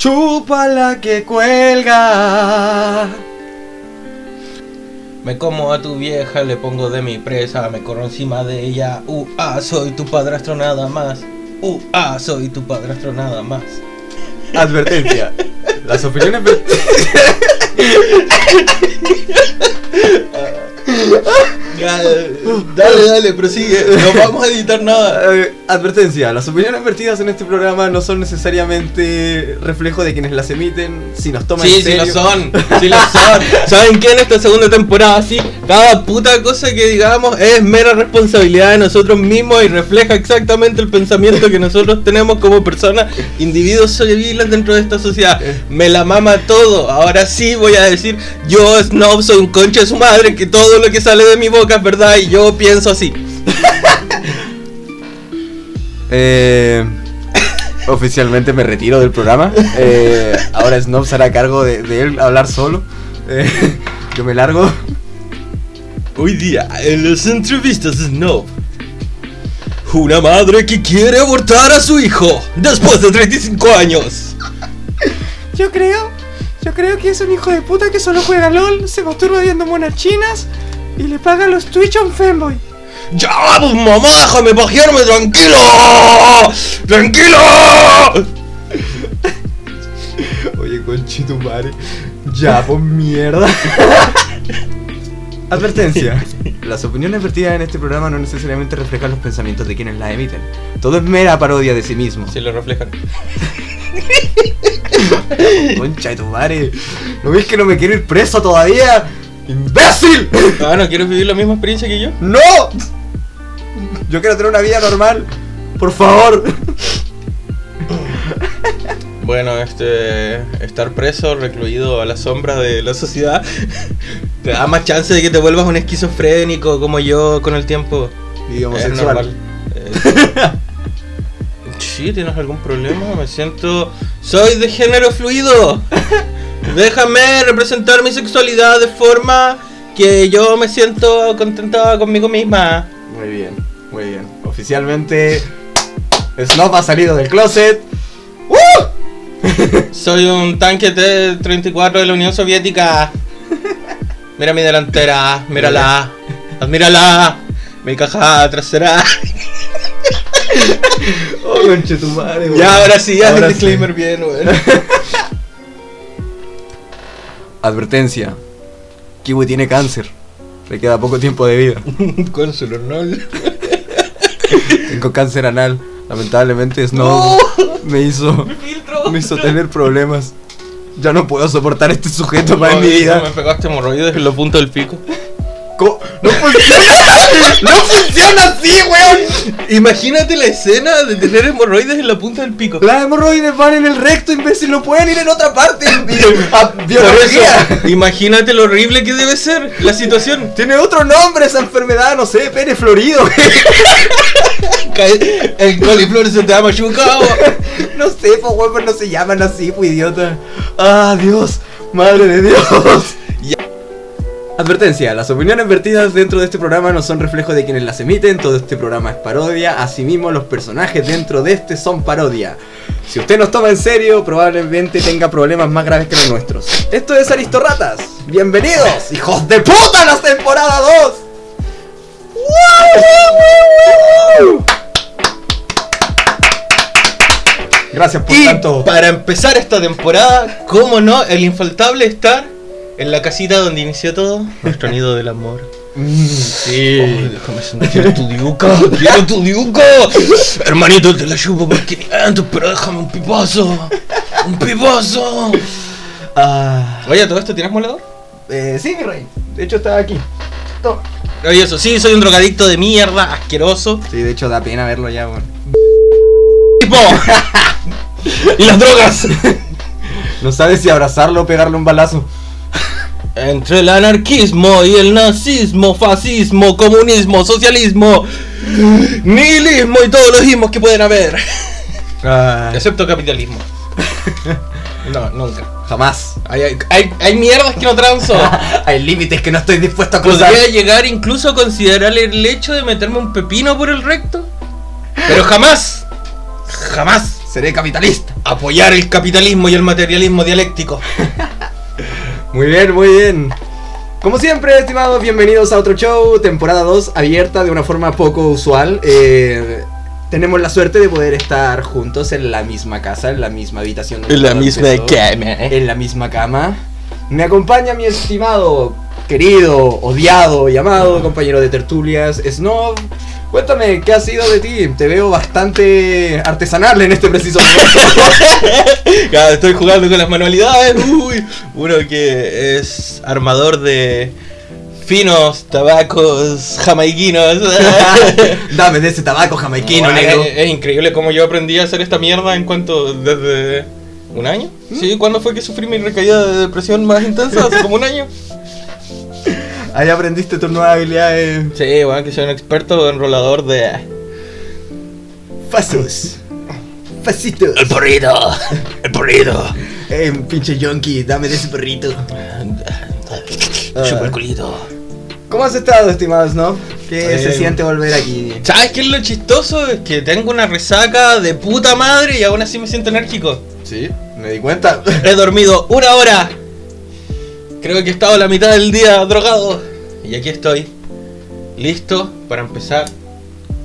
Chupa la que cuelga. Me como a tu vieja, le pongo de mi presa, me corro encima de ella. Uh, ah, soy tu padrastro nada más. Uh, ah, soy tu padrastro nada más. Advertencia. Las opiniones dale, dale, prosigue. No vamos a editar nada. Eh, advertencia, las opiniones vertidas en este programa no son necesariamente reflejo de quienes las emiten, si nos toman Sí, en sí serio. lo son, sí lo son. ¿Saben qué? En esta segunda temporada, sí, cada puta cosa que digamos es mera responsabilidad de nosotros mismos y refleja exactamente el pensamiento que nosotros tenemos como personas, individuos civiles dentro de esta sociedad. Me la mama todo. Ahora sí voy a decir, yo Snob soy un concha de su madre, que todo lo que sale de mi boca es verdad y yo pienso así. Eh, oficialmente me retiro del programa. Eh, ahora Snob se hará cargo de, de él hablar solo. Eh, yo me largo. Hoy día, en las entrevistas Snob. Una madre que quiere abortar a su hijo después de 35 años. Yo creo, yo creo que es un hijo de puta que solo juega LOL, se masturba viendo monas chinas y le paga los Twitch a un fanboy. ¡Ya, pues mamá, déjame pajearme, tranquilo! ¡Tranquilo! Oye, conchito madre. Ya, pues mierda. Advertencia. Las opiniones vertidas en este programa no necesariamente reflejan los pensamientos de quienes las emiten. Todo es mera parodia de sí mismo. Se lo reflejan. Concha de tu madre. ¿No ves que no me quiero ir preso todavía? ¡Imbécil! Ah, ¿no quieres vivir la misma experiencia que yo? ¡No! Yo quiero tener una vida normal. Por favor. Bueno, este. Estar preso, recluido a la sombra de la sociedad, te da más chance de que te vuelvas un esquizofrénico como yo con el tiempo. Y Es homosexual. normal. Eh, Sí, ¿tienes algún problema? Me siento... Soy de género fluido. Déjame representar mi sexualidad de forma que yo me siento contenta conmigo misma. Muy bien, muy bien. Oficialmente, Snob ha salido del closet. Soy un tanque T-34 de la Unión Soviética. Mira mi delantera, mírala. Admírala. Mi caja trasera. Oh, conche tu madre, güey. Ya, ahora sí, haz Ahora el sí. disclaimer bien, weón. Advertencia. Kiwi tiene cáncer. Le queda poco tiempo de vida. Consuelo, ¿no? Tengo cáncer anal. Lamentablemente Snow me hizo me hizo tener problemas. Ya no puedo soportar este sujeto más en mi Me vida. pegaste hemorroides en la punta del pico. ¿Cómo? ¡No funciona! ¡No funciona así, weón! Imagínate la escena de tener hemorroides en la punta del pico. Las hemorroides van en el recto, imbécil. No pueden ir en otra parte. A Por biología. eso, imagínate lo horrible que debe ser la situación. Tiene otro nombre esa enfermedad, no sé, pene florido. El coliflor se te ha machucado. no sé, pues pero no se llaman así, pues idiota. Ah, Dios, madre de Dios. Advertencia, las opiniones vertidas dentro de este programa no son reflejo de quienes las emiten, todo este programa es parodia, asimismo los personajes dentro de este son parodia. Si usted nos toma en serio, probablemente tenga problemas más graves que los nuestros. Esto es Aristorratas, bienvenidos, hijos de puta, a la temporada 2. Gracias por Y tanto. para empezar esta temporada, cómo no, el infaltable estar en la casita donde inició todo, nuestro nido del amor. Mm, Sí. déjame sentir tu diuca, quiero tu diuca. Hermanito, te la chupo por 500, pero déjame un pipazo. Un pipazo. Ah, Oye, ¿todo esto tienes moledor? eh, sí, mi rey. De hecho, estaba aquí. Toma. Oye, eso sí, soy un drogadicto de mierda, asqueroso. Sí, de hecho, da pena verlo ya, weón. ¡Tipo! ¡Y las drogas! No sabes si abrazarlo o pegarle un balazo. Entre el anarquismo y el nazismo, fascismo, comunismo, socialismo, nihilismo y todos los ismos que pueden haber. Ah, Excepto capitalismo. No, nunca. jamás. Hay, hay, hay, hay mierdas que no transo. Hay límites que no estoy dispuesto a cruzar. Podría llegar incluso a considerar el hecho de meterme un pepino por el recto. Pero jamás, jamás Seré capitalista. Apoyar el capitalismo y el materialismo dialéctico. Muy bien, muy bien. Como siempre, estimados, bienvenidos a otro show, temporada 2, abierta de una forma poco usual. Eh, tenemos la suerte de poder estar juntos en la misma casa, en la misma habitación. En la misma empezó, cama. En la misma cama. Me acompaña mi estimado, querido, odiado y amado compañero de tertulias, Snob. Cuéntame, ¿qué ha sido de ti? Te veo bastante artesanal en este preciso momento. Estoy jugando con las manualidades. Uy, uno que es armador de finos tabacos jamaiquinos. Dame de ese tabaco jamaiquino, negro. Es, es increíble cómo yo aprendí a hacer esta mierda en cuanto desde un año. Sí, ¿cuándo fue que sufrí mi recaída de depresión más intensa? Hace como un año. Ahí aprendiste tus nuevas habilidades. Sí, bueno, que soy un experto enrolador de Fasos. Fasitos. porrito, el porrito, Eh, pinche yonki, dame de ese perrito. chupa el culito. ¿Cómo has estado, estimado Snob? ¿Qué Eh, se siente volver aquí? ¿Sabes qué es lo chistoso? Es que tengo una resaca de puta madre y aún así me siento enérgico. Sí, me di cuenta. He dormido una hora. Creo que he estado la mitad del día drogado. Y aquí estoy. Listo para empezar.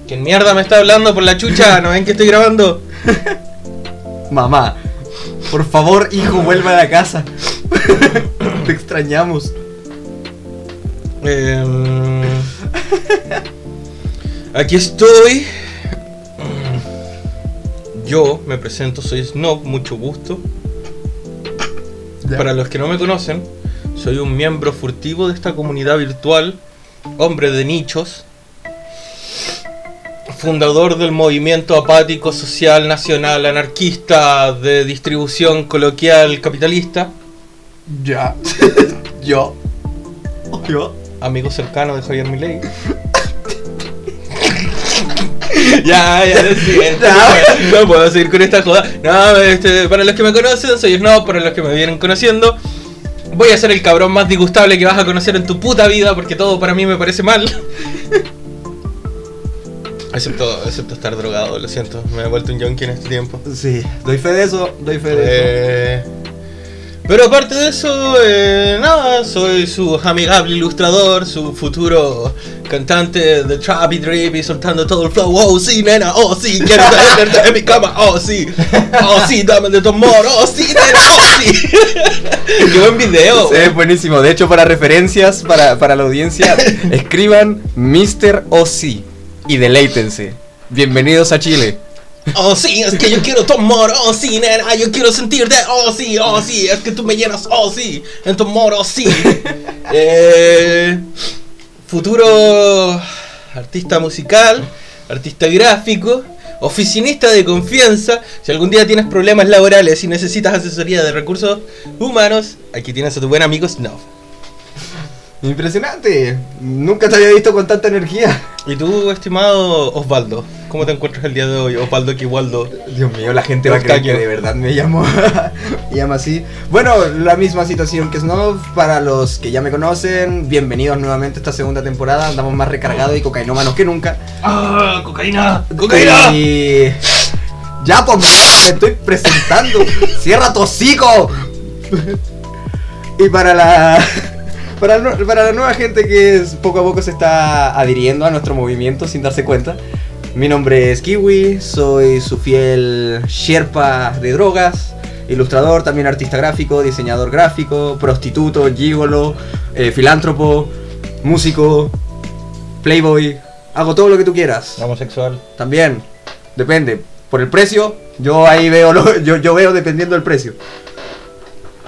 ¿Quién mierda me está hablando por la chucha? ¿No ven que estoy grabando? Mamá, por favor, hijo, vuelve a la casa. Te extrañamos. Em, aquí estoy. Yo me presento, soy Snob, mucho gusto. Para los que no me conocen, soy un miembro furtivo de esta comunidad virtual, hombre de nichos, fundador del movimiento apático social nacional anarquista de distribución coloquial capitalista, Ya. Yo. Yo. amigo cercano de Javier Milei. ya, ya. Ya. No puedo seguir con esta joda. No, este, para los que me conocen, soy Snob, para los que me vienen conociendo. Voy a ser el cabrón más disgustable que vas a conocer en tu puta vida porque todo para mí me parece mal. Excepto, excepto estar drogado, lo siento. Me he vuelto un yonki en este tiempo. Sí, doy fe de eso, doy fe de eso. Pero aparte de eso, eh, nada, soy su amigable ilustrador, su futuro cantante de Trap y Drip y soltando todo el flow. Oh sí, nena, oh sí, quiero tenerte en mi cama, oh sí, oh sí, dame de tu amor, oh sí, nena, oh sí. Qué buen video. Sí, es buenísimo. De hecho, para referencias, para, para la audiencia, escriban Mr. OC y deleítense. Bienvenidos a Chile. Oh sí, es que yo quiero tu amor, oh sí, nena, yo quiero sentirte, oh sí, oh sí, es que tú me llenas, oh sí, en tu amor, oh sí. Eh, futuro artista musical, artista gráfico, oficinista de confianza. Si algún día tienes problemas laborales y necesitas asesoría de recursos humanos, aquí tienes a tu buen amigo Snuff. Impresionante. Nunca te había visto con tanta energía. Y tú, estimado Osvaldo, ¿cómo te encuentras el día de hoy? Osvaldo Quiwaldo. Dios mío, la gente va a creer que de verdad me llamo, me llama así. Bueno, la misma situación que Snob. Para los que ya me conocen, bienvenidos nuevamente a esta segunda temporada. Andamos más recargados y cocainómanos que nunca. ¡Ah, cocaína! Y... Ya, pues, me estoy presentando. Cierra tu hocico. y para la... Para, la nueva gente que es- poco a poco se está adhiriendo a nuestro movimiento sin darse cuenta. Mi nombre es Kiwi, soy su fiel Sherpa de drogas, ilustrador, también artista gráfico, diseñador gráfico, prostituto, gigolo, eh, filántropo, músico, playboy, hago todo lo que tú quieras. Homosexual. También, depende. Por el precio, yo ahí veo lo, yo, yo veo dependiendo del precio.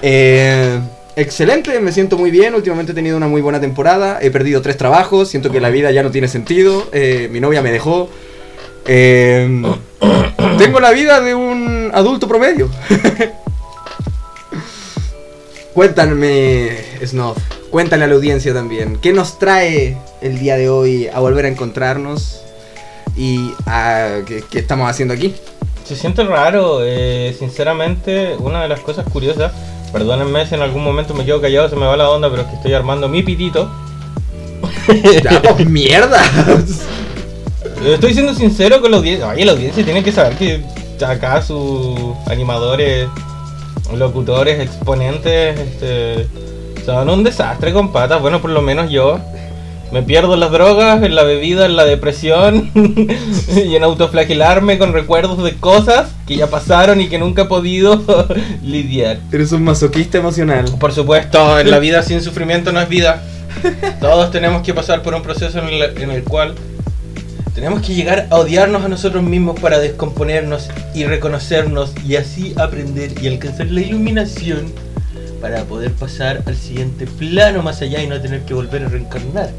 Eh, excelente, me siento muy bien. Últimamente he tenido una muy buena temporada. He perdido tres trabajos. Siento que la vida ya no tiene sentido. eh, mi novia me dejó. eh, tengo la vida de un adulto promedio. Cuéntame, Snob. Cuéntale a la audiencia también. ¿Qué nos trae el día de hoy a volver a encontrarnos? ¿Y a, ¿qué, qué estamos haciendo aquí? Se siente raro, eh, sinceramente, una de las cosas curiosas, perdónenme si en algún momento me quedo callado, se me va la onda, pero es que estoy armando mi pitito. ¡Ya, pues mierda! Estoy siendo sincero con la audiencia. Oye, la audiencia tiene que saber que acá sus animadores, locutores, exponentes, este, son un desastre con patas. Bueno, por lo menos yo me pierdo en las drogas, en la bebida, en la depresión y en autoflagelarme con recuerdos de cosas que ya pasaron y que nunca he podido lidiar. Eres un masoquista emocional. Por supuesto, en la vida sin sufrimiento no es vida. Todos tenemos que pasar por un proceso en el, en el cual tenemos que llegar a odiarnos a nosotros mismos para descomponernos y reconocernos y así aprender y alcanzar la iluminación para poder pasar al siguiente plano más allá y no tener que volver a reencarnar.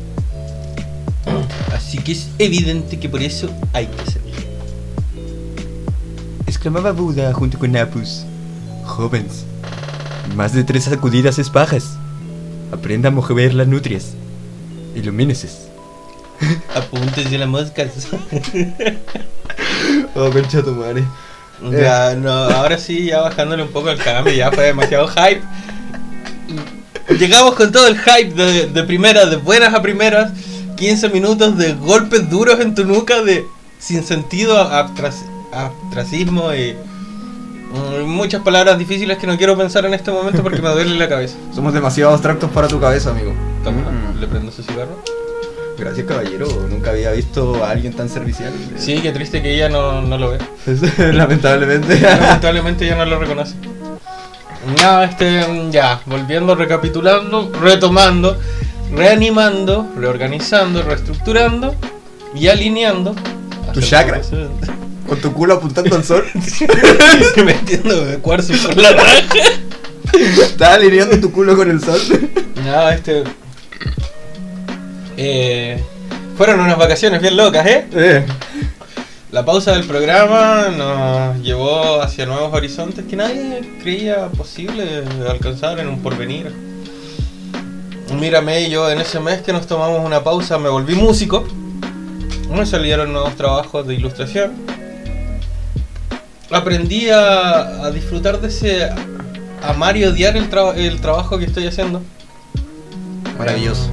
Así que es evidente que por eso hay que hacerlo. Exclamaba Buda junto con Apus. Jóvenes, más de tres sacudidas es pajas. Aprenda a mover las nutrias. Ilumíneses. Apúntese a las moscas. Oh, concha tu madre. Ya, no, ahora sí, ya bajándole un poco el cambio, ya fue demasiado hype. Llegamos con todo el hype de, de primeras, de buenas a primeras. 15 minutos de golpes duros en tu nuca, de sin sentido, abtras- abstracismo y mm, muchas palabras difíciles que no quiero pensar en este momento porque me duele la cabeza. Somos demasiado abstractos para tu cabeza, amigo. Toma, Mm. ¿le prendo ese cigarro? Gracias, caballero. Nunca había visto a alguien tan servicial. Sí, qué triste que ella no, no lo ve. Lamentablemente. Lamentablemente ya no lo reconoce. Ya, este, ya, volviendo, recapitulando, retomando, reanimando, reorganizando, reestructurando y alineando. Tu chakra. Con tu culo apuntando al sol. Metiendo de cuarzo por la raja. Estás alineando tu culo con el sol. Ya, este. Eh, fueron unas vacaciones bien locas, ¿eh? Eh, La pausa del programa nos llevó hacia nuevos horizontes que nadie creía posible alcanzar en un porvenir. Mírame, yo en ese mes que nos tomamos una pausa me volví músico. Me salieron nuevos trabajos de ilustración. Aprendí a, a disfrutar de ese amar y odiar el, traba- el trabajo que estoy haciendo. Maravilloso.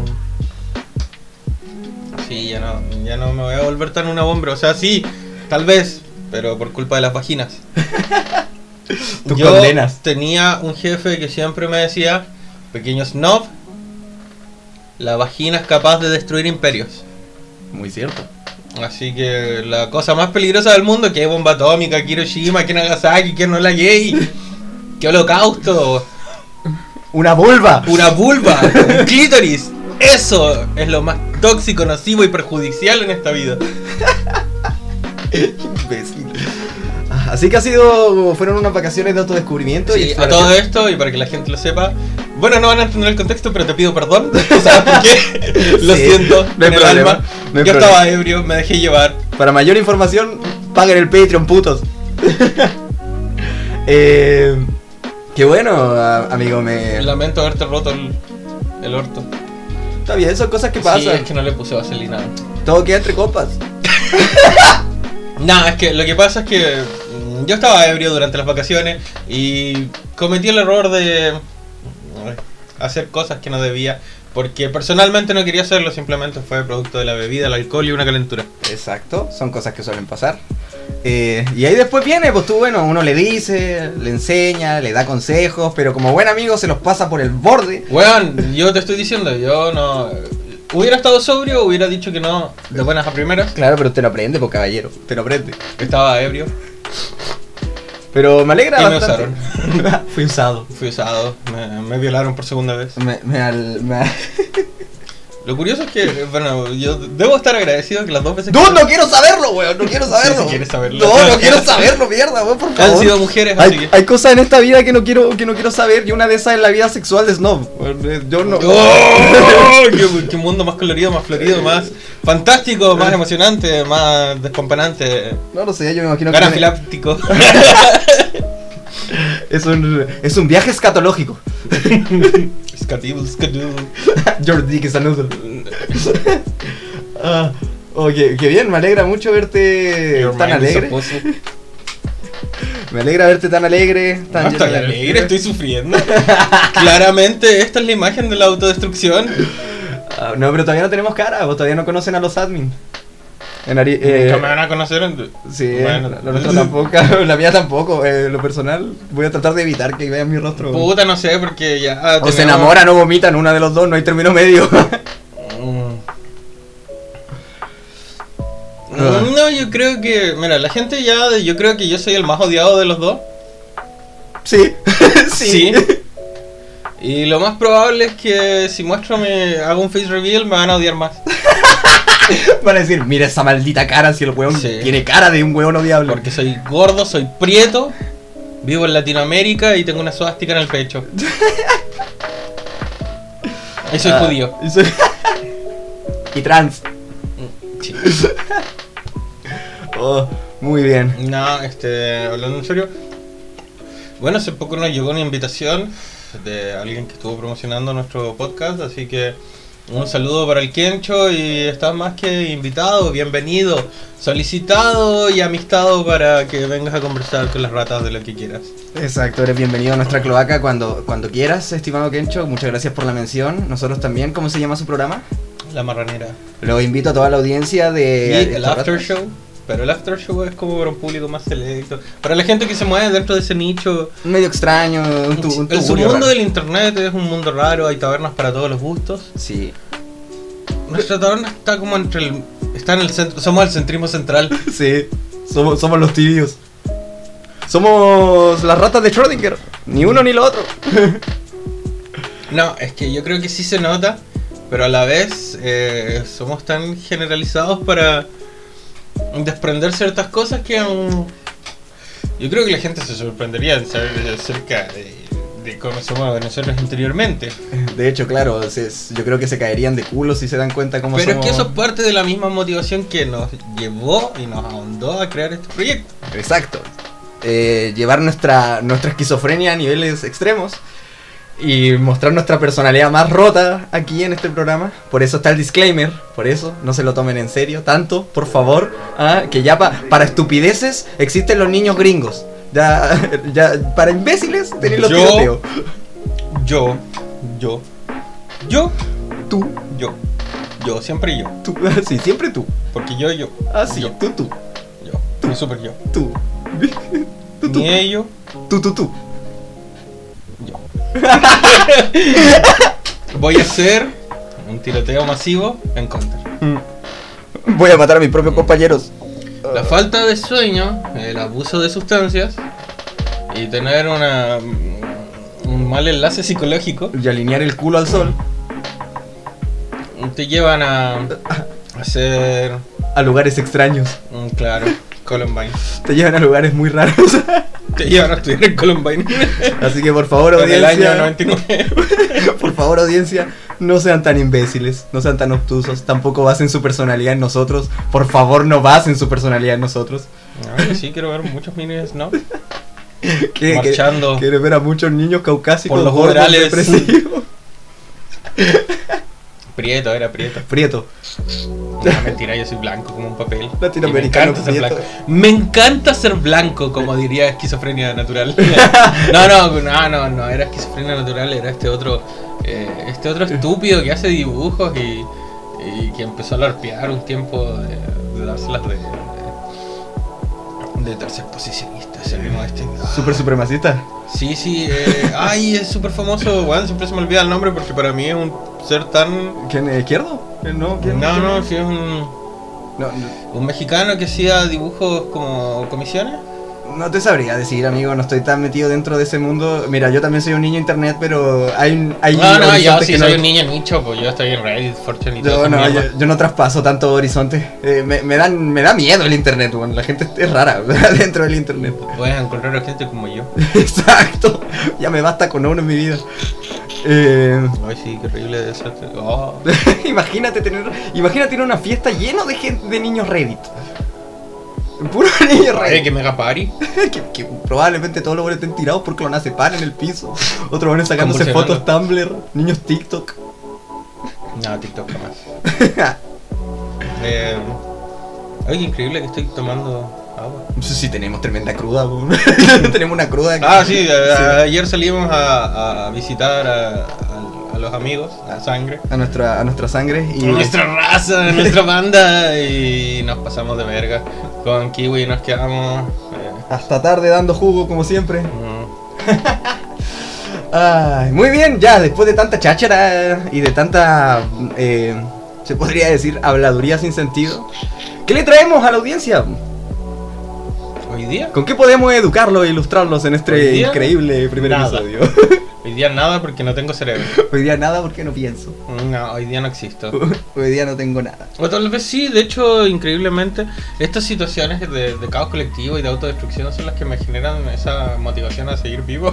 Sí, ya no, ya no me voy a volver tan una bomba. O sea, sí, tal vez, pero por culpa de las vaginas. Tus Yo condenas. tenía un jefe que siempre me decía, pequeño snob, la vagina es capaz de destruir imperios. Muy cierto. Así que la cosa más peligrosa del mundo, que hay bomba atómica, que Hiroshima, que Nagasaki, que no la gay, que holocausto, ¡Una vulva! una vulva, un clítoris. Eso es lo más tóxico, nocivo y perjudicial en esta vida. Imbécil. Así que ha sido. Fueron unas vacaciones de autodescubrimiento y Sí, a exploración. todo esto, y para que la gente lo sepa, bueno, no van a entender el contexto, pero te pido perdón. ¿Tú ¿Sabes por qué? Lo Sí, siento, no hay en el problema, alma. no hay Yo problema. estaba ebrio, me dejé llevar. Para mayor información, paguen el Patreon, putos. eh, qué bueno, a- amigo. Me... Lamento haberte roto el, el orto. Está bien, son cosas que pasan. Sí, es que no le puse vaselina. Todo queda entre copas. No, es que lo que pasa es que yo estaba ebrio durante las vacaciones y cometí el error de mm, hacer cosas que no debía. Porque personalmente no quería hacerlo, simplemente fue producto de la bebida, el alcohol y una calentura. Exacto, son cosas que suelen pasar. Eh, y ahí después viene, pues tú, bueno, uno le dice, le enseña, le da consejos, pero como buen amigo se los pasa por el borde. Weón, yo te estoy diciendo, yo no. Hubiera estado sobrio, hubiera dicho que no de buenas a primeras. Claro, pero te lo aprende, pues caballero, te lo aprende. Estaba ebrio, Pero me alegra Y me bastante. Fui usado. fui usado, me, me violaron por segunda vez. Me, me al- me- Lo curioso es que, bueno, yo debo estar agradecido que las dos veces ¡No, que no quiero saberlo, weón! No quiero saberlo. si quieres saberlo. No, no quiero saberlo, mierda, weón, por favor. han sido mujeres, así Hay, que. hay cosas en esta vida que no quiero que no quiero saber y una de esas es la vida sexual de Snob. Yo no. ¡Oh! qué, qué mundo más colorido, más florido, más fantástico, más emocionante, más despampanante, No lo sé, yo me imagino que anafiláctico. es un es un viaje escatológico. Your dick is a noodle. ah, oh, qué, qué bien, me alegra mucho verte Your tan alegre. Me alegra verte tan alegre, tan No lleno estoy alegre, estoy sufriendo. Claramente, esta es la imagen de la autodestrucción. Ah, no, pero todavía no tenemos cara, vos todavía no conocen a los admin. En Ari- eh, Nunca me van a conocer. en- Sí, Bueno. la, la nuestra tampoco, la mía tampoco. eh, lo personal, voy a tratar de evitar que vean mi rostro. Puta, no sé, porque ya. o se tenemos- enamoran o vomitan, una de los dos, no hay término medio. Mm. No, yo creo que. Mira, la gente ya. Yo creo que yo soy el más odiado de los dos. sí, sí. Y lo más probable es que si muestro me hago un face reveal me van a odiar más. Van a decir, mira esa maldita cara si el weón Sí. tiene cara de un weón odiable. Porque soy gordo, soy prieto, vivo en Latinoamérica y tengo una suástica en el pecho. Y soy Ah, judío. y soy- y trans. Sí. Oh, muy bien. No, este, hablando en serio. Bueno, hace poco nos llegó una invitación de alguien que estuvo promocionando nuestro podcast, así que un saludo para el Kencho y estás más que invitado, bienvenido, solicitado y amistado para que vengas a conversar con las ratas de lo que quieras. Exacto, eres bienvenido a nuestra cloaca cuando, cuando quieras, estimado Kencho. Muchas gracias por la mención. Nosotros también, ¿cómo se llama su programa? La marranera. Lo invito a toda la audiencia Y de... el after show. Pero el after show es como para un público más selecto. Para la gente que se mueve dentro de ese nicho. Medio extraño, un, tu, un el submundo del internet es un mundo raro, hay tabernas para todos los gustos. Sí, Nuestra taberna está como entre el. Está en el centro. Somos el centrismo central. sí, somos, somos los tibios. Somos las ratas de Schrödinger, ni uno ni lo otro. No, es que yo creo que sí se nota, pero a la vez eh, somos tan generalizados para desprender ciertas cosas que. mm, yo creo que la gente se sorprendería en saber acerca de, de cómo somos nosotros interiormente. De hecho, claro, se- yo creo que se caerían de culo si se dan cuenta cómo Pero es que eso es parte de la misma motivación que nos llevó y nos ahondó a crear este proyecto. Exacto. Eh, llevar nuestra, nuestra esquizofrenia a niveles extremos y mostrar nuestra personalidad más rota aquí en este programa. Por eso está el disclaimer, por eso no se lo tomen en serio tanto, por favor. ah, que ya pa- para estupideces existen los niños gringos. Ya, ya para imbéciles tenéis los Yo- tiroteos. Yo, yo, yo, Tú, yo, yo, siempre yo. tú, sí, siempre tú. Porque yo, yo. Ah, sí, Yo, tú, tú, yo. Mi super yo. tú. Tú, tú, Ni ello, tú, tú, tú. Voy a hacer un tiroteo masivo en Counter. Mm. Voy a matar a mis propios compañeros. La falta de sueño, el abuso de sustancias y tener una un mal enlace psicológico Y alinear el culo al sol te llevan a hacer a lugares extraños. un claro Columbine. Te llevan a lugares muy raros. Te llevan a estudiar en Columbine. Así que por favor, en el año audiencia. 99. Por favor, audiencia, no sean tan imbéciles, no sean tan obtusos, tampoco basen su personalidad en nosotros. Por favor, no basen su personalidad en nosotros. Sí, quiero ver muchos minis, ¿no? ¿Qué- Marchando. Quiere ver a muchos niños caucásicos Por los humedales. depresivos. Prieto, era prieto. Prieto. No, mentira, yo soy blanco como un papel. Latinoamericano Me encanta ser blanco. Me encanta ser blanco, como diría esquizofrenia natural. No, no, no, no, no, era esquizofrenia natural, era este otro, eh, este otro estúpido que hace dibujos y, y que empezó a larpear un tiempo de, de dárselas de, de, de tercer posicionista, ese mismo este. Super supremacista. Sí, sí, eh, ay, es súper famoso, bueno, siempre se me olvida el nombre porque para mí es un ser tan... ¿Quién? eh, ¿Izquierdo? Eh, No, ¿quién? No, quién? no, sí es un... No, no, Un mexicano que hacía dibujos como comisiones. No te sabría decir, amigo, no estoy tan metido dentro de ese mundo. Mira, yo también soy un niño internet, pero hay, hay No, no, yo sí soy no- un niño nicho, pues yo estoy en Reddit, 4chan y todo Yo no, yo, yo no traspaso tanto horizonte. Eh, me, me dan, me da miedo el internet, weón. La gente es rara dentro del internet. Puedes encontrar a gente como yo. Exacto. Ya me basta con uno en mi vida. Eh, Ay, sí, qué horrible eso. Oh. imagínate tener, imagínate tener una fiesta lleno de gente, de niños Reddit. Puro niño Ay, Reddit. que mega party. que, que probablemente todos los buenos estén tirados por clonazepam en el piso. Otros van sacándose fotos Tumblr, niños TikTok. No, TikTok jamás. Eh, ay, increíble que estoy tomando agua. Sí, tenemos tremenda cruda, tenemos una cruda. que- Ah, sí, a- ayer salimos a, a visitar a- al, a los amigos, a sangre. a nuestra, a nuestra sangre y A nuestra raza, a nuestra banda y nos pasamos de verga. Con Kiwi nos quedamos. eh, hasta tarde dando jugo como siempre. mm, Ay, muy bien, ya después de tanta cháchara y de tanta, eh, se podría decir, habladuría sin sentido, ¿qué le traemos a la audiencia? Hoy día, ¿Con qué podemos educarlos e ilustrarlos en este increíble primer nada. episodio? hoy día nada porque no tengo cerebro. Hoy día nada porque no pienso. No, hoy día no existo. Hoy día no tengo nada. O tal vez sí, de hecho, increíblemente, estas situaciones de, de caos colectivo y de autodestrucción son las que me generan esa motivación a seguir vivo.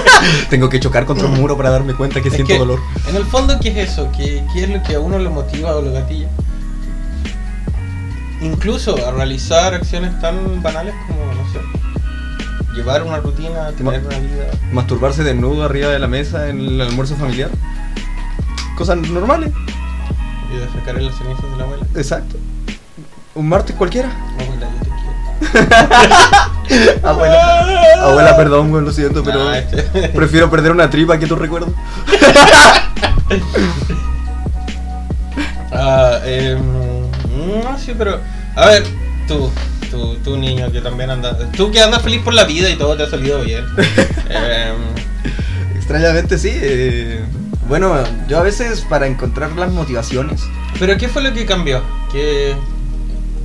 Tengo que chocar contra un muro para darme cuenta que Es siento que, dolor. En el fondo, ¿qué es eso? ¿Qué, qué es lo que a uno lo motiva o lo gatilla? Incluso a realizar acciones tan banales como, no sé, llevar una rutina, tener Ma- una vida. Masturbarse desnudo arriba de la mesa en el almuerzo familiar. Cosas normales. Y defecar en las cenizas de la abuela. Exacto. Un martes cualquiera. Abuela, yo te quiero. Abuela. Abuela, perdón, güey, lo siento, pero Nah, este- prefiero perder una tripa que tu recuerdo. Ah, eh, no, sí, pero. A ver, tú, tú, tú niño que también andas. Tú que andas feliz por la vida y todo te ha salido bien. Em, Extrañamente sí. eh, bueno, yo a veces para encontrar las motivaciones, pero ¿qué fue lo que cambió? ¿Qué,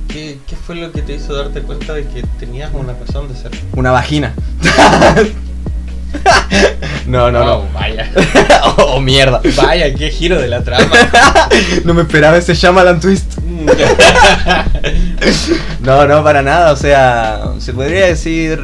qué, qué fue lo que te hizo darte cuenta de que tenías una razón de ser? una vagina. no, no, Oh, Vaya. no. oh, mierda. Vaya, qué giro de la trama. No me esperaba ese Shyamalan twist. No, no, para nada. O sea, se podría decir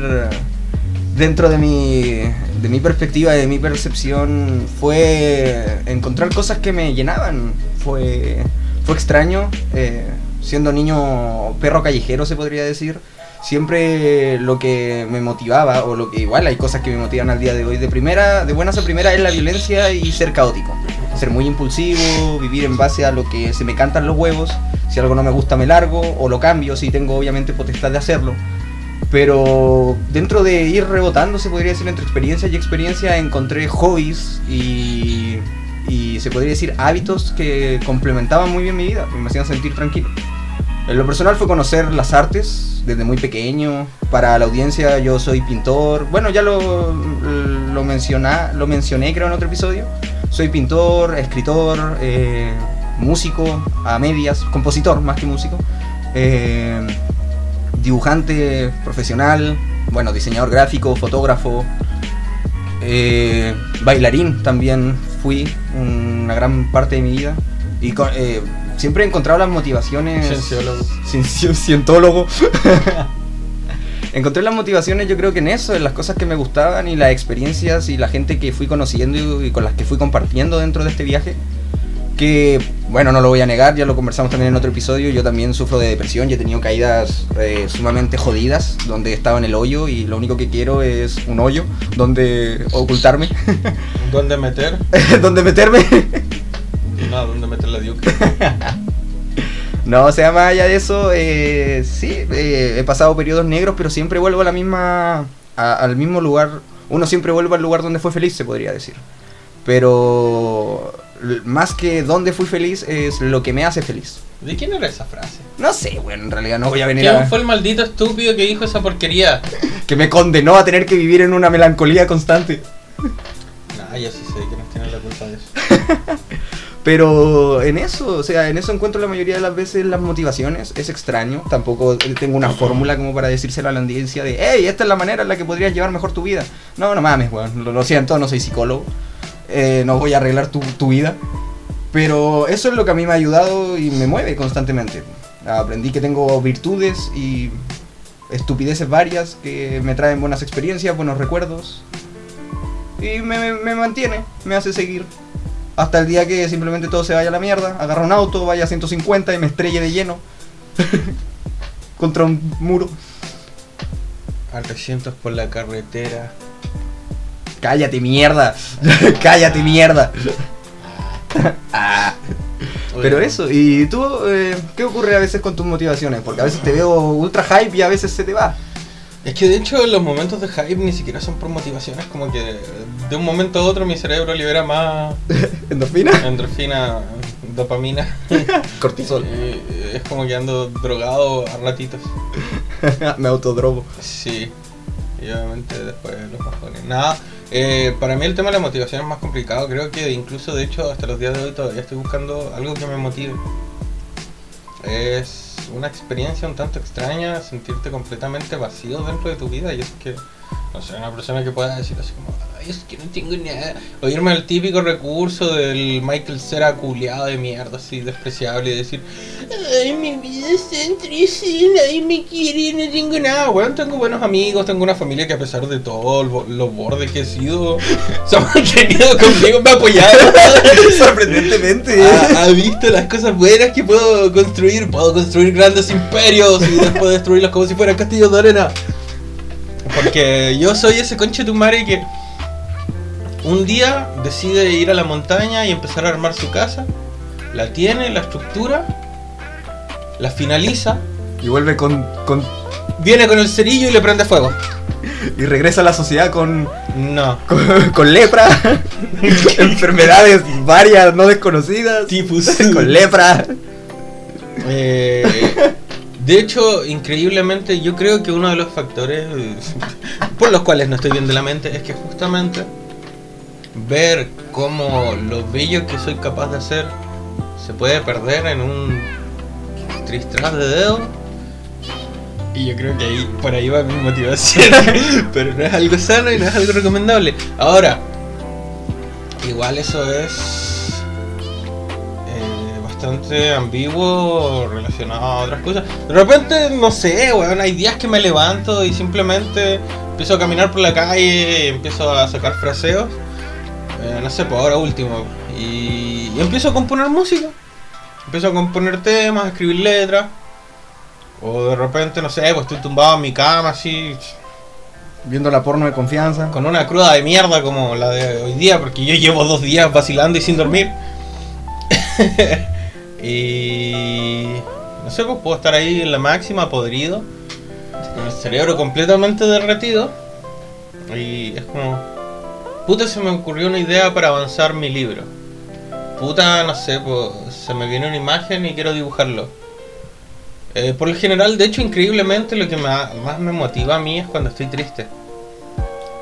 dentro de mi, de mi perspectiva, de mi percepción, fue encontrar cosas que me llenaban. Fue, fue extraño. eh, siendo niño perro callejero, se podría decir. Siempre lo que me motivaba, o lo que igual hay cosas que me motivan al día de hoy, de primera, de buenas a primera, es la violencia y ser caótico. Ser muy impulsivo, vivir en base a lo que se me cantan los huevos. Si algo no me gusta, me largo o lo cambio, si tengo obviamente potestad de hacerlo. Pero dentro de ir rebotando, se podría decir entre experiencia y experiencia, encontré hobbies y, y se podría decir hábitos que complementaban muy bien mi vida, me hacían sentir tranquilo. En lo personal fue conocer las artes desde muy pequeño. Para la audiencia yo soy pintor. Bueno, ya lo, lo, menciona, lo mencioné creo en otro episodio. Soy pintor, escritor, eh, músico a medias, compositor más que músico. eh, dibujante profesional, bueno, diseñador gráfico, fotógrafo, eh, bailarín también fui una gran parte de mi vida. Y con- siempre he encontrado las motivaciones. Cienciólogo. Cien- cientólogo. Encontré las motivaciones yo creo que en eso, en las cosas que me gustaban y las experiencias y la gente que fui conociendo y con las que fui compartiendo dentro de este viaje. Que, bueno, no lo voy a negar, ya lo conversamos también en otro episodio, yo también sufro de depresión y he tenido caídas eh, sumamente jodidas, donde he estado en el hoyo y lo único que quiero es un hoyo donde ocultarme, ¿Dónde meter? donde meterme. No, ¿dónde meter la diuca? No, o sea, más allá de eso, eh, sí, eh, he pasado periodos negros, pero siempre vuelvo a la misma, a- al mismo lugar. Uno siempre vuelve al lugar donde fue feliz, se podría decir. Pero más que donde fui feliz es lo que me hace feliz. ¿De quién era esa frase? No sé, bueno, en realidad no voy a venir ¿Quién a... fue el maldito estúpido que dijo esa porquería? que me condenó a tener que vivir en una melancolía constante. Nah, yo sí sé quiénes tienen la culpa de eso. Pero en eso, o sea, en eso encuentro la mayoría de las veces las motivaciones. Es extraño, tampoco tengo una fórmula como para decírselo a la audiencia de, hey, esta es la manera en la que podrías llevar mejor tu vida. No, no mames, weón, lo, lo siento, no soy psicólogo. Eh, no voy a arreglar tu, tu vida. Pero eso es lo que a mí me ha ayudado y me mueve constantemente. Aprendí que tengo virtudes y estupideces varias que me traen buenas experiencias, buenos recuerdos. Y me, me- mantiene, me hace seguir. Hasta el día que simplemente todo se vaya a la mierda, agarra un auto, vaya a 150 y me estrelle de lleno contra un muro. A 300 por la carretera. Cállate mierda, cállate mierda. Ah, Pero eso, ¿y tú eh, qué ocurre a veces con tus motivaciones? Porque a veces te veo ultra hype y a veces se te va. Es que de hecho los momentos de hype ni siquiera son por motivaciones, como que de un momento a otro mi cerebro libera más ¿Endorfina? endorfina, dopamina. Cortisol. Y es como que ando drogado a ratitos. Me autodrogo. Sí, y obviamente después los bajones. Nada, eh, para mí el tema de la motivación es más complicado. Creo que incluso, de hecho, hasta los días de hoy todavía estoy buscando algo que me motive. Es una experiencia un tanto extraña sentirte completamente vacío dentro de tu vida y es que, no sé, una persona que pueda decir así como, ay, es que no tengo nada. O irme al típico recurso del Michael Cera culiado de mierda, así despreciable y decir, ay, mi vida está en triste, nadie me quiere, no tengo nada. Bueno, tengo buenos amigos, tengo una familia que a pesar de todo lo, lo borde que he sido, se ha mantenido conmigo, me ha apoyado. Sorprendentemente. ha, ha visto las cosas buenas que puedo construir. Puedo construir grandes imperios y después destruirlos como si fueran castillos de arena. Porque yo soy ese conche tu madre que un día decide ir a la montaña y empezar a armar su casa. La tiene, la estructura, la finaliza, Y vuelve con, con. viene con el cerillo y le prende fuego. Y regresa a la sociedad con. No. con, con lepra. enfermedades varias no desconocidas. Tifus. con lepra. Eh, de hecho, increíblemente, yo creo que uno de los factores por los cuales no estoy bien de la mente es que justamente ver cómo lo bello que soy capaz de hacer se puede perder en un tristras de dedo. Y yo creo que ahí, por ahí va mi motivación. Pero no es algo sano y no es algo recomendable. Ahora, igual eso es bastante ambiguo relacionado a otras cosas. De repente, no sé, weón, hay días que me levanto y simplemente empiezo a caminar por la calle y empiezo a sacar fraseos. Eh, no sé, por ahora último. Y, y empiezo a componer música. Empiezo a componer temas, a escribir letras. O de repente, no sé, pues estoy tumbado en mi cama así, Viendo la porno de confianza. con una cruda de mierda como la de hoy día, porque yo llevo dos días vacilando y sin dormir. y no sé, pues puedo estar ahí en la máxima, podrido, con el cerebro completamente derretido. Y es como, puta, se me ocurrió una idea para avanzar mi libro. Puta, no sé, pues se me viene una imagen y quiero dibujarlo. Eh, por lo general, de hecho, increíblemente lo que más me motiva a mí es cuando estoy triste.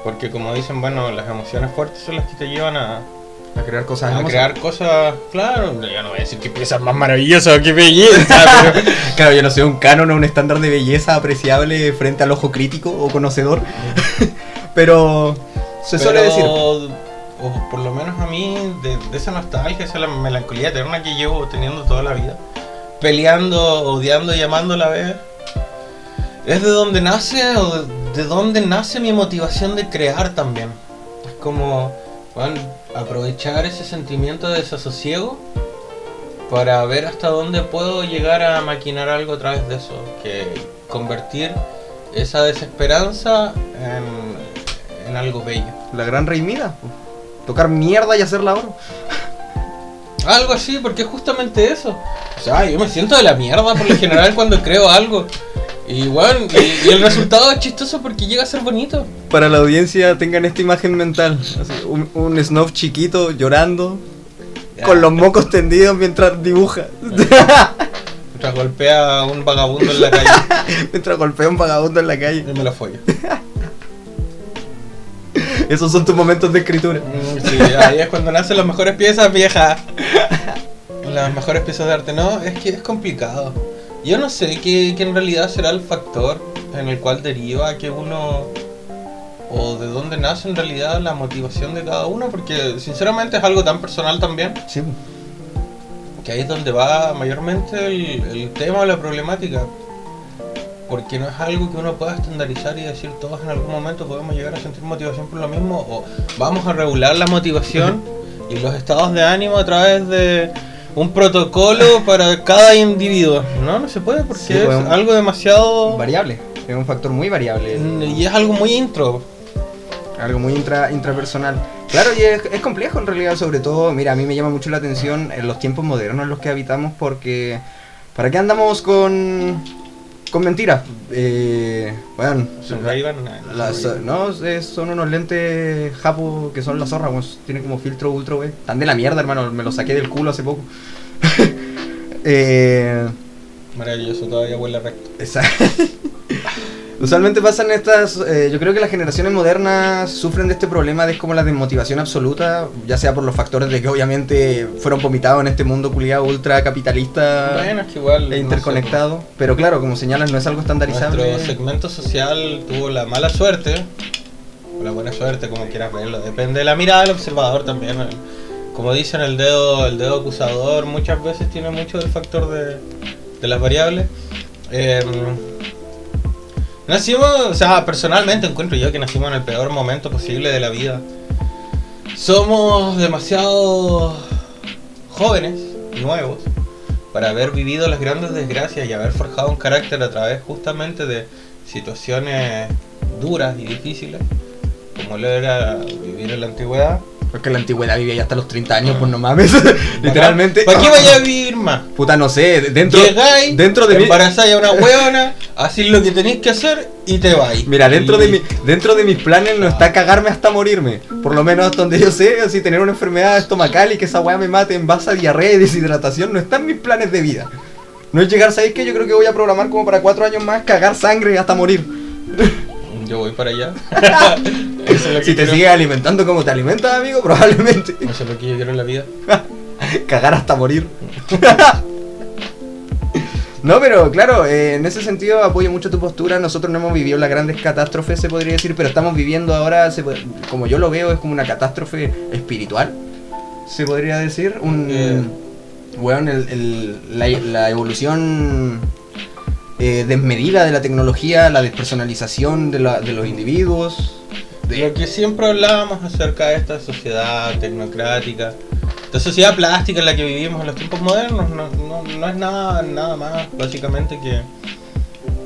Porque como dicen, bueno, las emociones fuertes son las que te llevan a, A crear cosas a hermosas. crear cosas, claro, ya no voy a decir que piezas más maravillosas, qué belleza, pero Claro, yo no soy un canon o un estándar de belleza apreciable frente al ojo crítico o conocedor. Pero se suele pero, decir. o por lo menos a mí, de, de esa nostalgia, esa la melancolía eterna que llevo teniendo toda la vida, peleando, odiando y amando a la vez, es de donde nace, o de, de donde nace mi motivación de crear también. Es como, bueno, aprovechar ese sentimiento de desasosiego para ver hasta dónde puedo llegar a maquinar algo a través de eso, que convertir esa desesperanza en, en algo bello. La gran reimida. Tocar mierda y hacerla oro. Algo así, porque es justamente eso. O sea, yo me siento de la mierda por lo general cuando creo algo. Y bueno, y, y el resultado es chistoso porque llega a ser bonito. Para la audiencia tengan esta imagen mental. Un, un snob chiquito llorando. Con los mocos tendidos mientras dibuja. Mientras golpea a un vagabundo en la calle mientras golpea a un vagabundo en la calle. y me lo follo. Esos son tus momentos de escritura. Mm, Sí, ahí es cuando nacen las mejores piezas, vieja. Las mejores piezas de arte, no, es que es complicado. Yo no sé qué, en realidad será el factor en el cual deriva que uno. o de dónde nace en realidad la motivación de cada uno, porque sinceramente es algo tan personal también, Sí. que ahí es donde va mayormente el, el tema o la problemática. Porque no es algo que uno pueda estandarizar y decir todos en algún momento podemos llegar a sentir motivación por lo mismo o vamos a regular la motivación y los estados de ánimo a través de un protocolo para cada individuo. No, no se puede porque Sí, es algo demasiado... Variable. Es un factor muy variable. Y es algo muy intro. Algo muy intra, intrapersonal. Claro, y es, es complejo en realidad, sobre todo, mira, a mí me llama mucho la atención en los tiempos modernos en los que habitamos porque ¿para qué andamos con, con mentiras. Eh, bueno, ¿Son Ray-Ban? No, las- son Ray-Ban. no, es- son unos lentes japo que son la zorra, weón. Tienen como filtro ultra, güey. Están de la mierda, hermano. Me los saqué del culo hace poco. eh, Maravilloso, todavía huele recto. esa- Usualmente pasan estas. eh, yo creo que las generaciones modernas sufren de este problema de como la desmotivación absoluta, ya sea por los factores de que obviamente fueron vomitados en este mundo culiado ultra capitalista Bueno, es que igual. e interconectado. Pero claro, como señalas, no es algo estandarizable. Nuestro segmento social tuvo la mala suerte, o la buena suerte, como quieras verlo, depende de la mirada del observador también. Como dicen, el dedo, el dedo acusador muchas veces tiene mucho del factor de, de las variables. Em, nacimos, o sea, personalmente encuentro yo que nacimos en el peor momento posible de la vida. Somos demasiado jóvenes, nuevos, para haber vivido las grandes desgracias y haber forjado un carácter a través justamente de situaciones duras y difíciles, como lo era vivir en la antigüedad. Porque en la antigüedad vivía ya hasta los 30 años, pues no mames. Literalmente. ¿Para qué vaya a vivir más? Puta, no sé, dentro, Llegáis, dentro de embarazáis a una hueona, hacéis lo que tenéis que hacer y te vais. Mira, dentro de, mi, dentro de mis planes no está cagarme hasta morirme. Por lo menos hasta donde yo sé, así tener una enfermedad estomacal y que esa weá me mate en base a diarrea y deshidratación no está en mis planes de vida. No es llegar, ¿sabéis qué? Yo creo que voy a programar como para cuatro años más cagar sangre hasta morir. Yo voy para allá. Eso es lo que Si te quiero- sigues alimentando como te alimentas, amigo, probablemente. Eso es lo que yo quiero en la vida. Cagar hasta morir. No, pero claro, eh, en ese sentido apoyo mucho tu postura. Nosotros no hemos vivido las grandes catástrofes, se podría decir, pero estamos viviendo ahora, se como yo lo veo, es como una catástrofe espiritual, se podría decir. Un, Eh. weón, el- el- la, la evolución eh, desmedida de la tecnología, la despersonalización de, la- de los individuos. De lo que siempre hablábamos acerca de esta sociedad tecnocrática, esta sociedad plástica en la que vivimos en los tiempos modernos, no, no- no es nada, nada más básicamente que,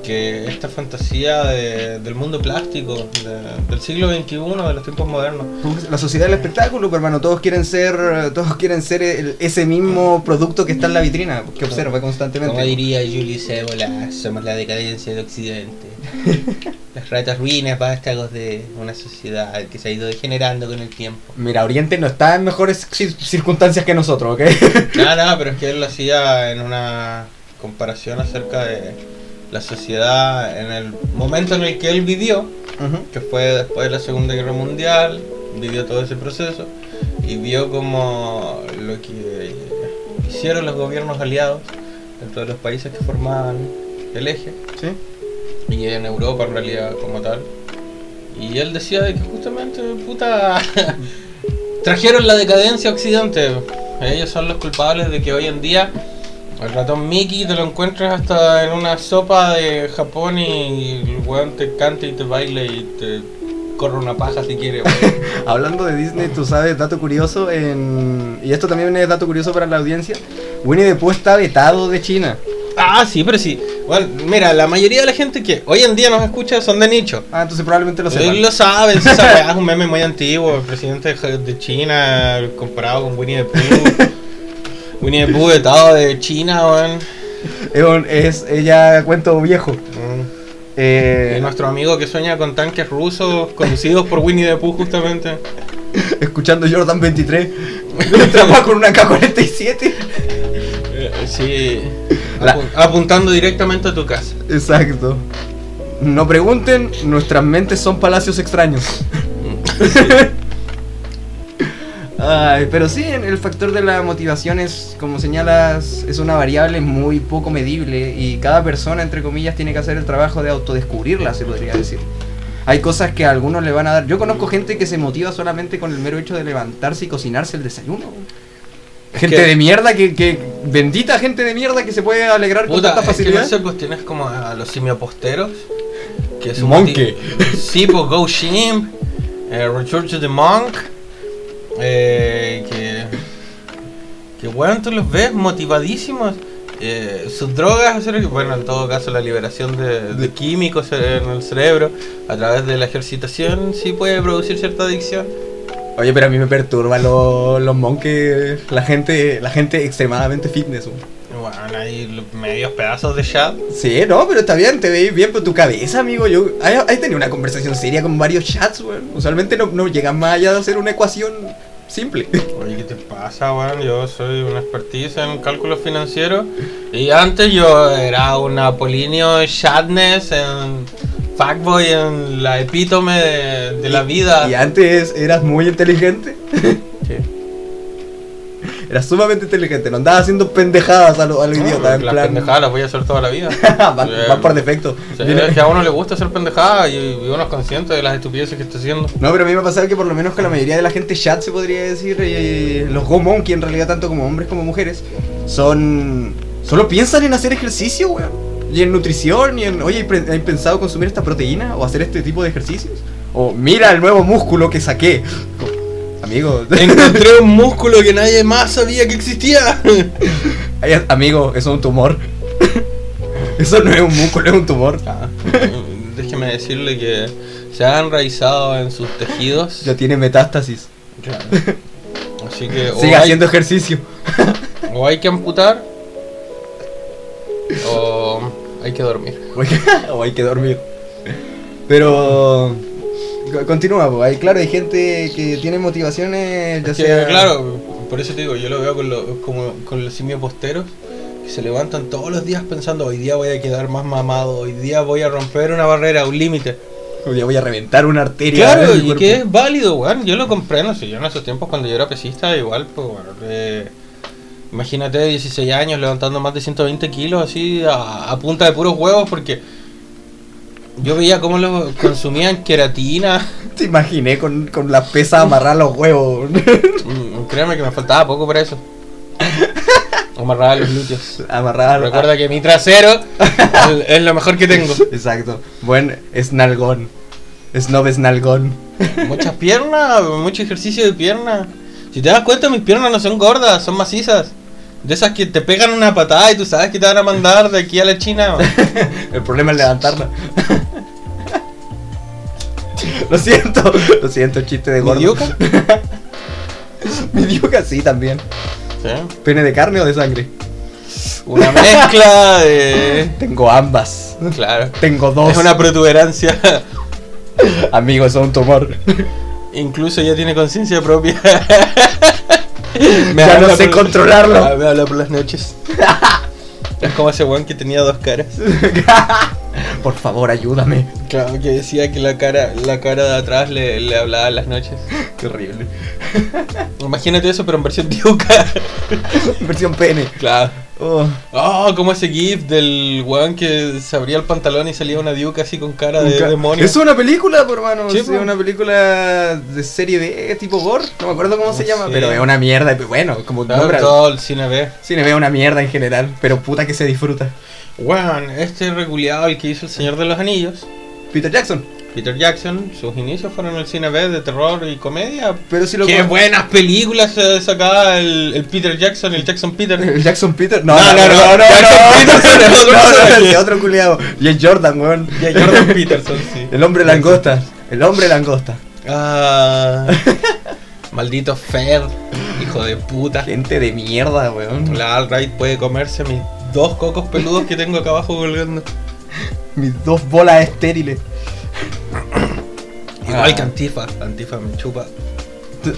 que esta fantasía de- del mundo plástico, de- del siglo XXI, de los tiempos modernos. La sociedad del espectáculo, pero hermano, todos quieren ser, todos quieren ser el- ese mismo producto que está en la vitrina, que observa constantemente. Como diría Ébola, somos la decadencia de Occidente. Las ratas ruinas, vástagos de una sociedad que se ha ido degenerando con el tiempo. Mira, Oriente no está en mejores cir- circunstancias que nosotros, ¿ok? No, no, pero es que él lo hacía en una comparación acerca de la sociedad en el momento en el que él vivió, que fue después de la Segunda Guerra Mundial, vivió todo ese proceso y vio como lo que hicieron los gobiernos aliados dentro de los países que formaban el eje ¿Sí? y en Europa en realidad como tal. Y él decía de que justamente, puta, trajeron la decadencia a Occidente. Ellos son los culpables de que hoy en día el ratón Mickey te lo encuentres hasta en una sopa de Japón y el weón te cante y te baile y te corre una paja si quiere. Hablando de Disney, tú sabes, dato curioso, en... y esto también es dato curioso para la audiencia, Winnie the Pooh está vetado de China. ah, sí, pero sí. Bueno, mira, la mayoría de la gente que hoy en día nos escucha son de nicho. Ah, entonces probablemente lo sepan. Lo saben, esa es un meme muy antiguo. El presidente de de China comparado con Winnie the Pooh. Winnie the Pooh vetado de China, weón. Es, ella cuento viejo. Mm. Eh, Y nuestro amigo que sueña con tanques rusos conducidos por Winnie the Pooh, justamente. escuchando Jordan 23. Trabaja con una K-47. Eh, sí, apu- apuntando directamente a tu casa. Exacto. No pregunten, nuestras mentes son palacios extraños. Ay, pero sí, el factor de la motivación es, como señalas, es una variable muy poco medible y cada persona, entre comillas, tiene que hacer el trabajo de autodescubrirla, se podría decir. Hay cosas que a algunos le van a dar. Yo conozco gente que se motiva solamente con el mero hecho de levantarse y cocinarse el desayuno. Gente de mierda que, que. Bendita gente de mierda que se puede alegrar con Puta, tanta es que facilidad. no sé, pues tienes como a los simioposteros. Que es Monkey. Sí, pues Go Shimp, eh, Return to the Monk. Eh, que. Que bueno, tú los ves motivadísimos. Eh, sus drogas, bueno, en todo caso, la liberación de, de químicos en el cerebro a través de la ejercitación sí puede producir cierta adicción. Oye, pero a mí me perturba lo- los monkeys, la gente, la gente extremadamente fitness. Bueno, hay los medios pedazos de chat. Sí, no, pero está bien, te veis bien por tu cabeza, amigo. Yo he tenido una conversación seria con varios chats, weón. Usualmente no, no llegan más allá de hacer una ecuación simple. Oye, ¿qué te pasa, weón? Yo soy un expertise en cálculo financiero. Y antes yo era un apolíneo Shatness en Fuckboy en la epítome de, de la vida. Y antes eras muy inteligente. Sí. Eras sumamente inteligente, no andabas haciendo pendejadas a los a lo No, idiotas. en las plan... pendejadas las voy a hacer toda la vida. van, Eh, van por defecto. Sí, Viene- es que a uno le gusta hacer pendejadas y, y uno es consciente de las estupideces que está haciendo. No, pero a mí me ha pasado que por lo menos con la mayoría de la gente chat se podría decir, eh, los Go Monkey en realidad tanto como hombres como mujeres, son... Solo piensan en hacer ejercicio, weón. Y en nutrición, y en, oye, ¿hay ¿hay pensado consumir esta proteína o hacer este tipo de ejercicios? O mira el nuevo músculo que saqué. Amigo, Encontré un músculo que nadie más sabía que existía. Ay, amigo, eso es un tumor. Eso no es un músculo, es un tumor. Ah, déjeme decirle que se ha enraizado en sus tejidos. Ya tiene metástasis. Claro. Así que Sigue hay, haciendo ejercicio. o hay que amputar o hay que dormir. O hay que dormir. Pero. Co- Continúa, pues. Hay, claro, hay gente que tiene motivaciones, ya Es que, sea. claro, por eso te digo, yo lo veo con, lo- como, con los simios posteros que se levantan todos los días pensando hoy día voy a quedar más mamado, hoy día voy a romper una barrera, un límite. Hoy día voy a reventar una arteria. Claro, y cuerpo. que es válido, weón. Yo lo comprendo. Si yo en esos tiempos, cuando yo era pesista, igual, pues, bueno, eh, imagínate 16 años levantando más de 120 kilos así a, a punta de puros huevos, porque yo veía cómo lo consumían queratina. Te imaginé con, con la pesa amarrar los huevos. Mm, Créeme que me faltaba poco para eso. Amarraba los glúteos. Amarrar. Recuerda que mi trasero es- es lo mejor que tengo. Exacto. Buen esnalgón. Snob esnalgón. Muchas piernas, mucho ejercicio de piernas. Si te das cuenta, mis piernas no son gordas, son macizas. De esas que te pegan una patada y tú sabes que te van a mandar de aquí a la China. El problema es levantarla. lo siento, lo siento, chiste de gordo. ¿Midioca? Mi diuca sí también. ¿Sí? ¿Pene de carne o de sangre? Una mezcla de... Tengo ambas. Claro. Tengo dos. Es una protuberancia. Amigo, eso es un tumor. Incluso ya tiene conciencia propia. Ya no sé controlarlo. Ah, Me habla por las noches. Es como ese weón que tenía dos caras. Por favor, ayúdame. Claro, que decía que la cara, la cara de atrás le, le hablaba en las noches. Qué horrible. Imagínate eso, pero en versión diuca. Versión pene. Claro. Oh, Oh, como ese gif del weón que se abría el pantalón y salía una diuca así con cara de nunca- demonio. Es una película, por hermano. Sí, po. una película de serie B, tipo gore. No me acuerdo cómo se No llama, pero es una mierda. Bueno, como nombre. todo el cine B. Cine ve una mierda en general, pero puta que se disfruta. Weón, este reculeado, el que hizo El Señor de los Anillos, Peter Jackson. Peter Jackson, sus inicios fueron en el cine B de terror y comedia. Pero si lo Qué con- buenas películas se sacaba el, el Peter Jackson, el Jackson Peter. ¿El Jackson Peter? No, no, no, no, Jackson no, ese otro culiado. Y el Jordan, weón. Y a Jordan Peterson, sí. El hombre langosta. El hombre langosta. Ah, maldito Fed, hijo de puta. Gente de mierda, weón. La Alright puede comerse mis dos cocos peludos que tengo acá abajo colgando. Mis dos bolas estériles. Igual Ah. que Antifa. Antifa me chupa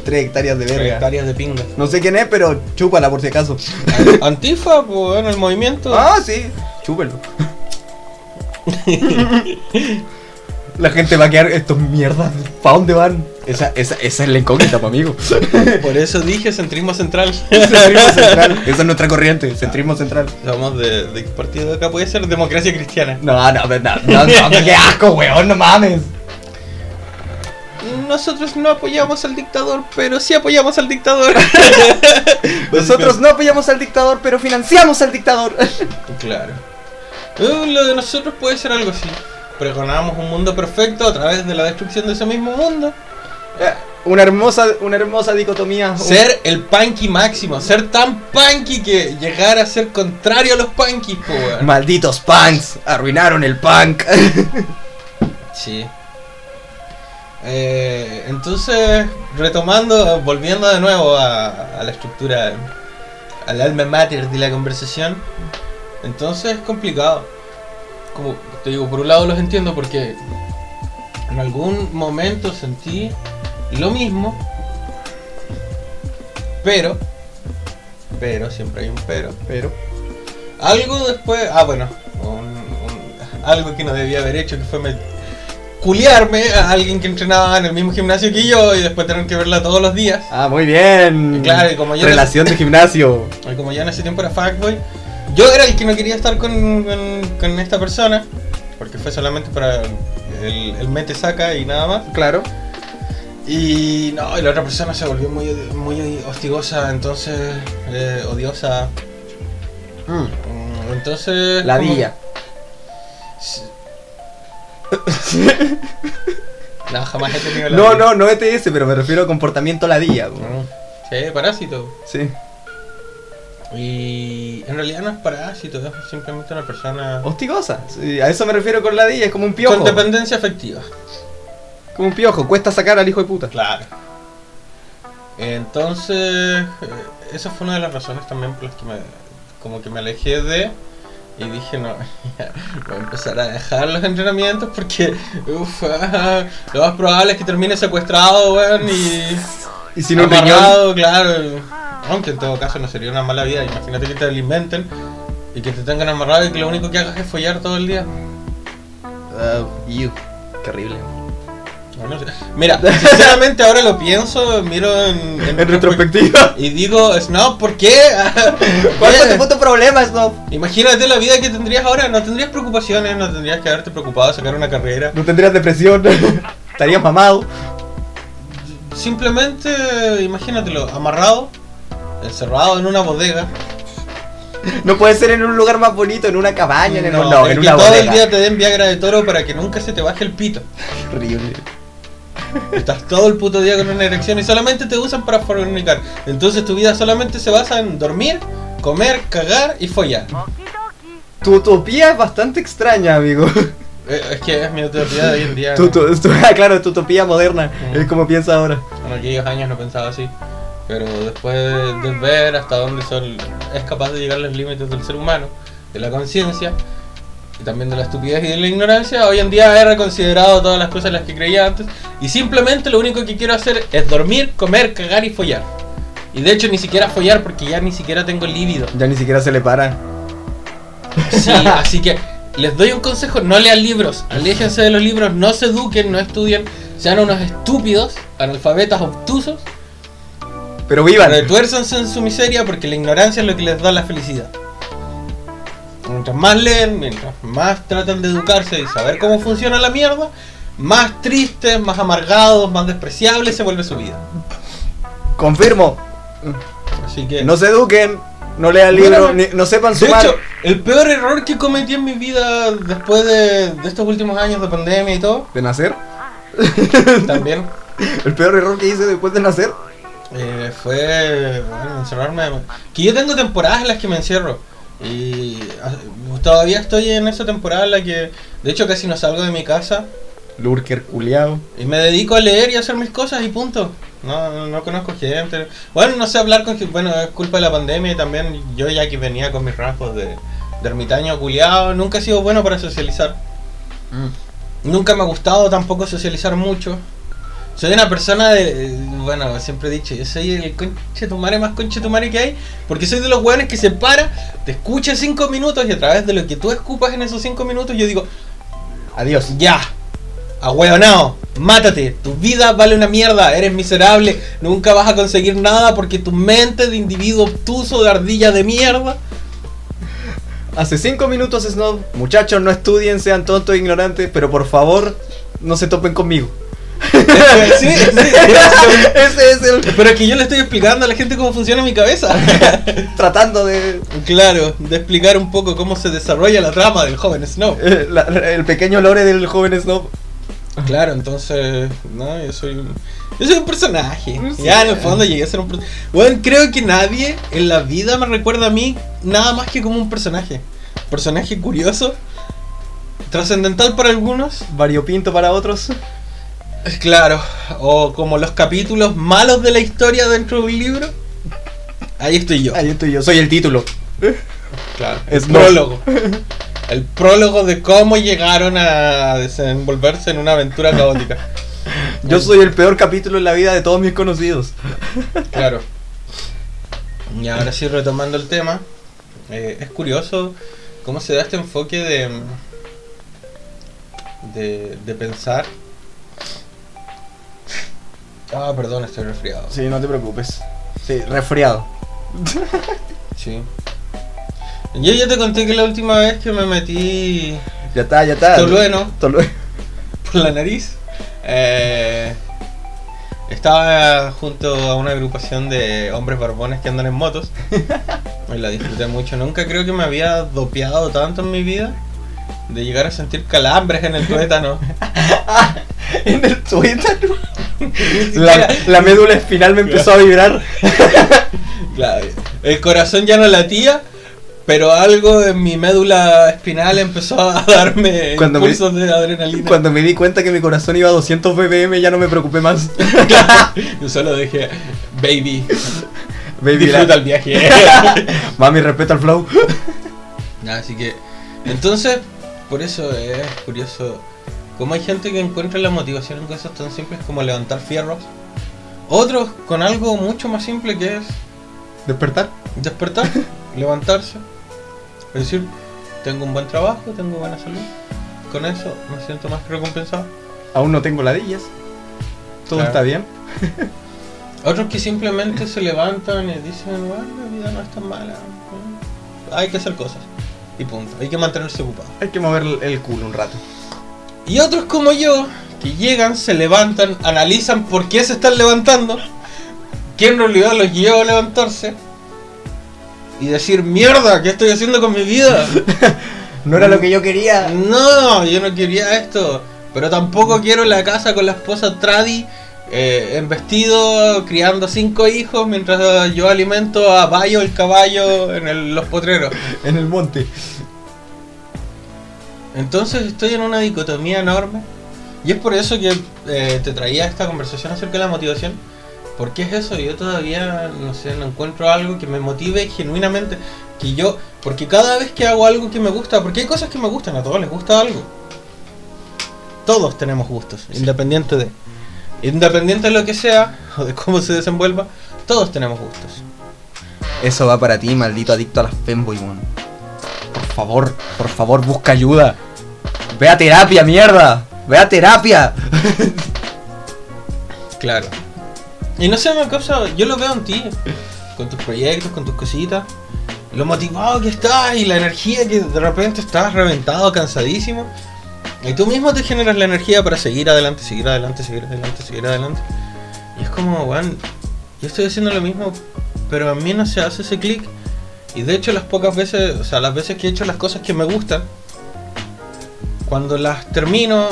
Tres hectáreas de tres verga. hectáreas de pinga. No sé quién es, pero chúpala por si acaso. An- Antifa, pues en el movimiento. Ah, sí. Chúpelo. La gente va a quedar estos mierdas. ¿Para dónde van? Esa, esa, esa es la incógnita, pa' amigo. Por eso dije centrismo central. Centrismo central. Esa es nuestra corriente, centrismo central. Somos de, de partido de acá puede ser democracia cristiana. No, no, no, no, no, qué asco, weón, no mames. Nosotros no apoyamos al dictador, pero sí apoyamos al dictador. Nosotros no apoyamos al dictador, pero financiamos al dictador. Claro. Uh, lo de nosotros puede ser algo así. Pregonamos un mundo perfecto a través de la destrucción de ese mismo mundo. Una hermosa, una hermosa dicotomía. Ser el punky máximo, ser tan punky que llegar a ser contrario a los punkies. Malditos punks, arruinaron el punk. Sí. Eh, entonces, retomando, volviendo de nuevo a, la estructura al alma mater de la conversación. Entonces es complicado. Como te digo, por un lado los entiendo porque en algún momento sentí lo mismo, pero, pero, siempre hay un pero. Pero. Algo después, ah bueno, un- algo que no debía haber hecho que fue culiarme a alguien que entrenaba en el mismo gimnasio que yo y después tener que verla todos los días. Ah, muy bien. Claro, y como yo Relación de gimnasio. Y como ya en ese tiempo era fuckboy, yo era el que no quería estar con, con- con esta persona, porque fue solamente para el, el mete saca y nada más. Claro. Y no, y la otra persona se volvió muy, muy hostigosa, entonces, eh, odiosa. Mm, Entonces. La como- día. No, jamás he tenido la No, no, no ETS, pero me refiero a comportamiento ladilla. Mm. Sí, parásito. Sí. Y en realidad no es parásito, es simplemente una persona Hostigosa. Sí, a eso me refiero con ladilla, es como un piojo. con dependencia afectiva. Como un piojo, cuesta sacar al hijo de puta. Claro. Entonces, eh, esa fue una de las razones también por las que me, como que me alejé de y dije, no, ya, voy a empezar a dejar los entrenamientos porque uf, ah, lo más probable es que termine secuestrado, weón, y Y sin un riñón. claro. Aunque en todo caso no sería una mala vida, imagínate que te alimenten y que te tengan amarrado y que lo único que hagas es follar todo el día. Ah, ew, Mira, sinceramente ahora lo pienso, miro en, En retrospectiva. Y digo, Snob, ¿por qué? ¿Cuál fue tu puto problema, Snob? Imagínate la vida que tendrías ahora, no tendrías preocupaciones, no tendrías que haberte preocupado de sacar una carrera. No tendrías depresión. Estarías mamado. Simplemente, imagínatelo, amarrado, encerrado en una bodega. No puede ser en un lugar más bonito, en una cabaña, en, No, un, no, en que una todo bodega. el día te den Viagra de toro para que nunca se te baje el pito. Horrible. Estás todo el puto día con una erección y solamente te usan para fornicar. Entonces tu vida solamente se basa en dormir, comer, cagar y follar. Tu utopía es bastante extraña, amigo. Eh, Es que es mi utopía de hoy en día. Tu, tu- tu- ah, claro, tu utopía moderna. Mm. Es como piensa ahora. En aquellos años no pensaba así. Pero después de, de ver hasta dónde son, es capaz de llegar los límites del ser humano, de la conciencia, y también de la estupidez y de la ignorancia, hoy en día he reconsiderado todas las cosas en las que creía antes. Y simplemente lo único que quiero hacer es dormir, comer, cagar y follar. Y de hecho ni siquiera follar porque ya ni siquiera tengo líbido. Ya ni siquiera se le para. Sí, así que les doy un consejo, no lean libros, aléjense de los libros, no se eduquen, no estudien, sean unos estúpidos, analfabetas obtusos, Pero vivan. retuérzanse en su miseria porque la ignorancia es lo que les da la felicidad. Mientras más leen, mientras más tratan de educarse y saber cómo funciona la mierda, más tristes, más amargados, más despreciables se vuelve su vida. Confirmo. Así que... No se eduquen, no lean Bueno, libros, ni- no sepan De sumar. hecho, el peor error que cometí en mi vida después de, de estos últimos años de pandemia y todo, ¿De nacer? también El peor error que hice después de nacer. eh, fue bueno, encerrarme. Que yo tengo temporadas en las que me encierro. Y ah, todavía estoy en esa temporada en la que, de hecho, casi no salgo de mi casa. Lurker culiao. Y me dedico a leer y a hacer mis cosas y punto. No, no, no conozco gente. Bueno, no sé hablar con gente. Bueno, es culpa de la pandemia y también yo ya que venía con mis rasgos de, de ermitaño culiado, nunca he sido bueno para socializar. Nunca me ha gustado tampoco socializar mucho. Soy una persona de. Bueno, siempre he dicho, yo soy el conche tu madre más conche tu madre que hay. Porque soy de los hueones que se para, te escucha cinco minutos y a través de lo que tú escupas en esos cinco minutos, yo digo, Adiós. ya, ahueonao, mátate, tu vida vale una mierda, eres miserable, nunca vas a conseguir nada porque tu mente de individuo obtuso, de ardilla de mierda. Hace cinco minutos, Snob. Muchachos, no estudien, sean tontos e ignorantes, pero por favor, no se topen conmigo. Sí. Ese es el. Pero es que yo le estoy explicando a la gente cómo funciona mi cabeza. Tratando de. claro, de explicar un poco cómo se desarrolla la trama del joven Snow. eh, la- el pequeño lore del joven Snob. Claro, entonces, no, yo soy un, yo soy un personaje. Sí. Ya en el fondo llegué a ser un personaje. Bueno, creo que nadie en la vida me recuerda a mí nada más que como un personaje. Personaje curioso, trascendental para algunos, Variopinto para otros. Claro, o como los capítulos malos de la historia dentro de un libro. Ahí estoy yo. Ahí estoy yo, soy el título. Claro. Es el no. prólogo. El prólogo de cómo llegaron a desenvolverse en una aventura caótica. Yo soy el peor capítulo en la vida de todos mis conocidos. Claro. Y ahora sí, retomando el tema, eh, es curioso cómo se da este enfoque de, de, de pensar. Ah, perdón, estoy resfriado. Sí, no te preocupes. Sí, resfriado. Sí. Yo ya te conté que la última vez que me metí Ya está, ya está. tolueno Tolueno. por la nariz, eh, estaba junto a una agrupación de hombres barbones que andan en motos. Y la disfruté mucho. Nunca creo que me había dopeado tanto en mi vida de llegar a sentir calambres en el tuétano. en el tuétano. La, la médula espinal me empezó a vibrar. Claro, el corazón ya no latía, pero algo en mi médula espinal empezó a darme Cuando me- impulsos de adrenalina. Cuando me di cuenta que mi corazón iba a 200 bbm ya no me preocupé más. Yo solo dije, baby, Baby, disfruta la- el viaje. Mami, respeto al flow. Así que, entonces, por eso es curioso cómo hay gente que encuentra la motivación en cosas tan simples como levantar fierros. Otros con algo mucho más simple que es Despertar. despertar, levantarse. Es decir, tengo un buen trabajo, tengo buena salud. Con eso me siento más recompensado. Aún no tengo ladillas. Todo Claro. está bien. Otros que simplemente se levantan y dicen, bueno, la vida no es tan mala. Hay que hacer cosas. Y punto. Hay que mantenerse ocupado. Hay que mover el culo un rato. Y otros como yo, que llegan, se levantan, analizan por qué se están levantando, qué en realidad los lleva a levantarse, y decir, mierda, ¿qué estoy haciendo con mi vida? No era lo que yo quería. No, yo no quería esto, pero tampoco quiero la casa con la esposa Tradi. eh, en vestido, criando cinco hijos mientras yo alimento a Bayo el caballo en el- los potreros. En el monte. Entonces estoy en una dicotomía enorme. Y es por eso que eh, te traía esta conversación acerca de la motivación. Porque es eso, yo todavía, no sé, no encuentro algo que me motive genuinamente. Que yo, porque cada vez que hago algo que me gusta, porque hay cosas que me gustan, a todos les gusta algo. Todos tenemos gustos, independiente de. Independiente de lo que sea, o de cómo se desenvuelva, todos tenemos gustos. Eso va para ti, maldito adicto a las femboy, weón. Por favor, por favor, busca ayuda. Ve a terapia, mierda. Ve a terapia. Claro. Y no sé, me causa, yo lo veo en ti, con tus proyectos, con tus cositas, lo motivado que estás y la energía que de repente estás reventado, cansadísimo. Y tú mismo te generas la energía para seguir adelante, seguir adelante, seguir adelante, seguir adelante. Y es como, weón, yo estoy haciendo lo mismo, pero a mí no se hace ese clic. Y de hecho las pocas veces, o sea, las veces que he hecho las cosas que me gustan, cuando las termino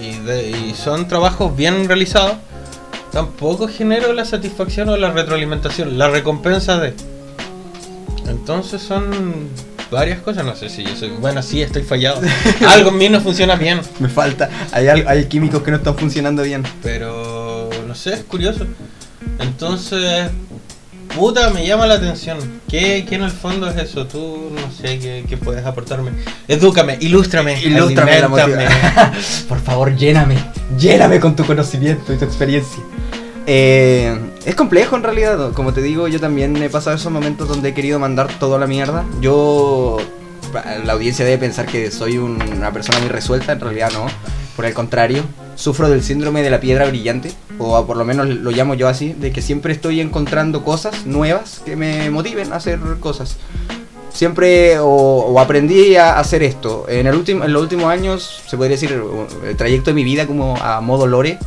y, de- y son trabajos bien realizados, tampoco genero la satisfacción o la retroalimentación, la recompensa de. Entonces son varias cosas, no sé si yo soy. Bueno, sí, estoy fallado. Algo en mí no funciona bien, Me falta. Hay, hay químicos que no están funcionando bien. pero no sé, es curioso. Entonces, puta, me llama la atención. ¿Qué, qué en el fondo es eso? Tú no sé qué, qué puedes aportarme. Edúcame, ilústrame, Ilústrame la Por favor, lléname. Lléname con tu conocimiento y tu experiencia. Eh, es complejo en realidad. Como te digo, yo también he pasado esos momentos donde he querido mandar todo a la mierda. Yo. La audiencia debe pensar que soy un- una persona muy resuelta. En realidad, no. Por el contrario, sufro del síndrome de la piedra brillante. O por lo menos lo llamo yo así. De que siempre estoy encontrando cosas nuevas que me motiven a hacer cosas siempre o, aprendí a hacer esto. En, el último, en los últimos años, se podría decir, el trayecto de mi vida como a modo lore.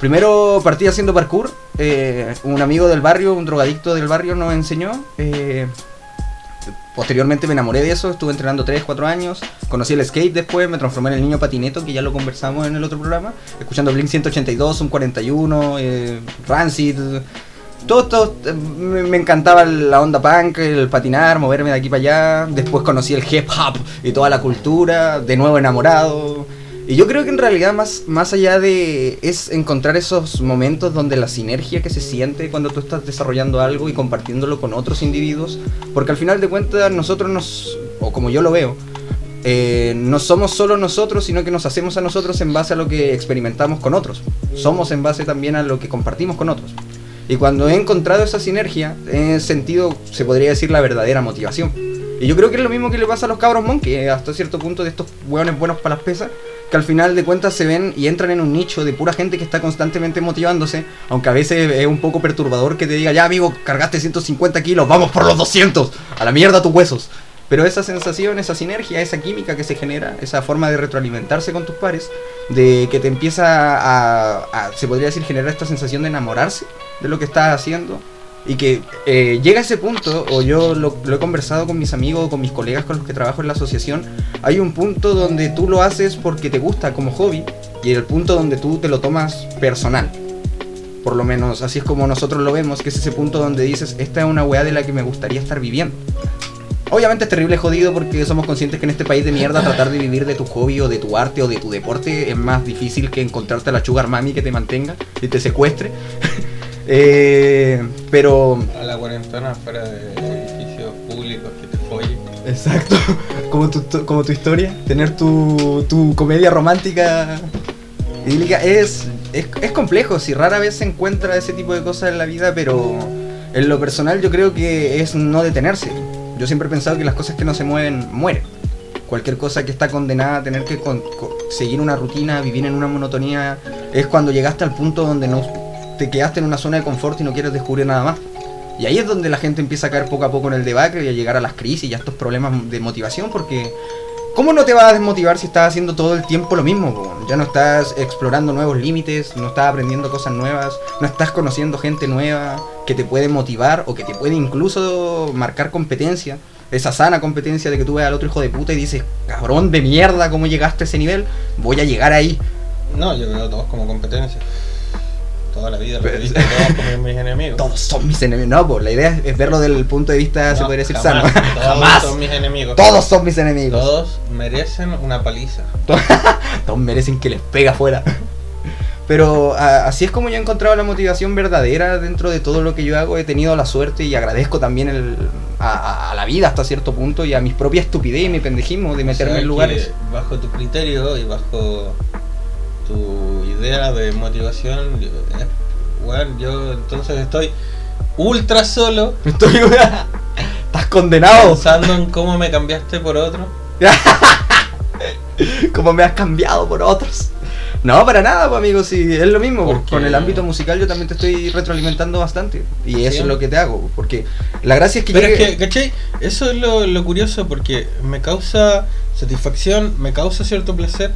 Primero partí haciendo parkour. eh, un amigo del barrio, un drogadicto del barrio nos enseñó. eh, posteriormente me enamoré de eso, estuve entrenando 3, 4 años. Conocí el skate después, me transformé en el niño patineto, que ya lo conversamos en el otro programa. Escuchando Blink 182, un 41, eh, Rancid. Todo, todo, me, me encantaba la onda punk, el patinar, moverme de aquí para allá. Después conocí el hip hop y toda la cultura, de nuevo enamorado. Y yo creo que en realidad más, más allá de es encontrar esos momentos donde la sinergia que se siente cuando tú estás desarrollando algo y compartiéndolo con otros individuos, porque al final de cuentas nosotros nos, o como yo lo veo, eh, no somos solo nosotros, sino que nos hacemos a nosotros en base a lo que experimentamos con otros. Somos en base también a lo que compartimos con otros. Y cuando he encontrado esa sinergia, he sentido, se podría decir, la verdadera motivación. Y yo creo que es lo mismo que le pasa a los cabros monkey, eh, hasta cierto punto de estos hueones buenos para las pesas, que al final de cuentas se ven y entran en un nicho de pura gente que está constantemente motivándose, aunque a veces es un poco perturbador que te diga, ya amigo, cargaste 150 kilos, vamos por los 200, a la mierda tus huesos. Pero esa sensación, esa sinergia, esa química que se genera, esa forma de retroalimentarse con tus pares, de que te empieza a, se podría decir, generar esta sensación de enamorarse de lo que estás haciendo, y que eh, llega a ese punto, o yo lo, he conversado con mis amigos, con mis colegas con los que trabajo en la asociación, hay un punto donde tú lo haces porque te gusta como hobby, y el punto donde tú te lo tomas personal. Por lo menos así es como nosotros lo vemos, que es ese punto donde dices, esta es una weá de la que me gustaría estar viviendo. Obviamente es terrible jodido porque somos conscientes que en este país de mierda tratar de vivir de tu hobby o de tu arte o de tu deporte es más difícil que encontrarte a la sugar mami que te mantenga y te secuestre. Eh, pero... A la cuarentena fuera de edificios públicos que te follen. Exacto, como tu, como tu historia, tener tu, tu comedia romántica idílica es, es, es complejo, si rara vez se encuentra ese tipo de cosas en la vida, pero en lo personal yo creo que es no detenerse yo siempre he pensado que las cosas que no se mueven, mueren. Cualquier cosa que está condenada a tener que seguir una rutina, vivir en una monotonía, es cuando llegaste al punto donde no te quedaste en una zona de confort y no quieres descubrir nada más. Y ahí es donde la gente empieza a caer poco a poco en el debate y a llegar a las crisis y a estos problemas de motivación, porque ¿cómo no te vas a desmotivar si estás haciendo todo el tiempo lo mismo? Ya no estás explorando nuevos límites, no estás aprendiendo cosas nuevas, no estás conociendo gente nueva que te puede motivar o que te puede incluso marcar competencia. Esa sana competencia de que tú veas al otro hijo de puta y dices, cabrón de mierda, ¿cómo llegaste a ese nivel? Voy a llegar ahí. No, yo veo a todos como competencia toda la vida todos como mis enemigos. Todos son mis enemigos. No, pues la idea es, verlo desde el punto de vista, se podría decir, sano. Todos son mis enemigos. Todos son mis enemigos. Todos merecen una paliza. todos merecen que les pega afuera. Pero así es como yo he encontrado la motivación verdadera dentro de todo lo que yo hago. He tenido la suerte y agradezco también el, a, la vida hasta cierto punto y a mis propias estupidez y mi pendejismo de meterme en lugares. Bajo tu criterio y bajo tu idea de motivación, bueno, yo entonces estoy ultra solo. Estoy. Estás condenado. Pensando en cómo me cambiaste por otro. cómo me has cambiado por otros. No, para nada, pues amigo, si es lo mismo. Porque... Con el ámbito musical yo también te estoy retroalimentando bastante. Y eso es lo que te hago. Porque la gracia es que... Pero es que, ¿cachai? Eso es lo, lo curioso porque me causa satisfacción, me causa cierto placer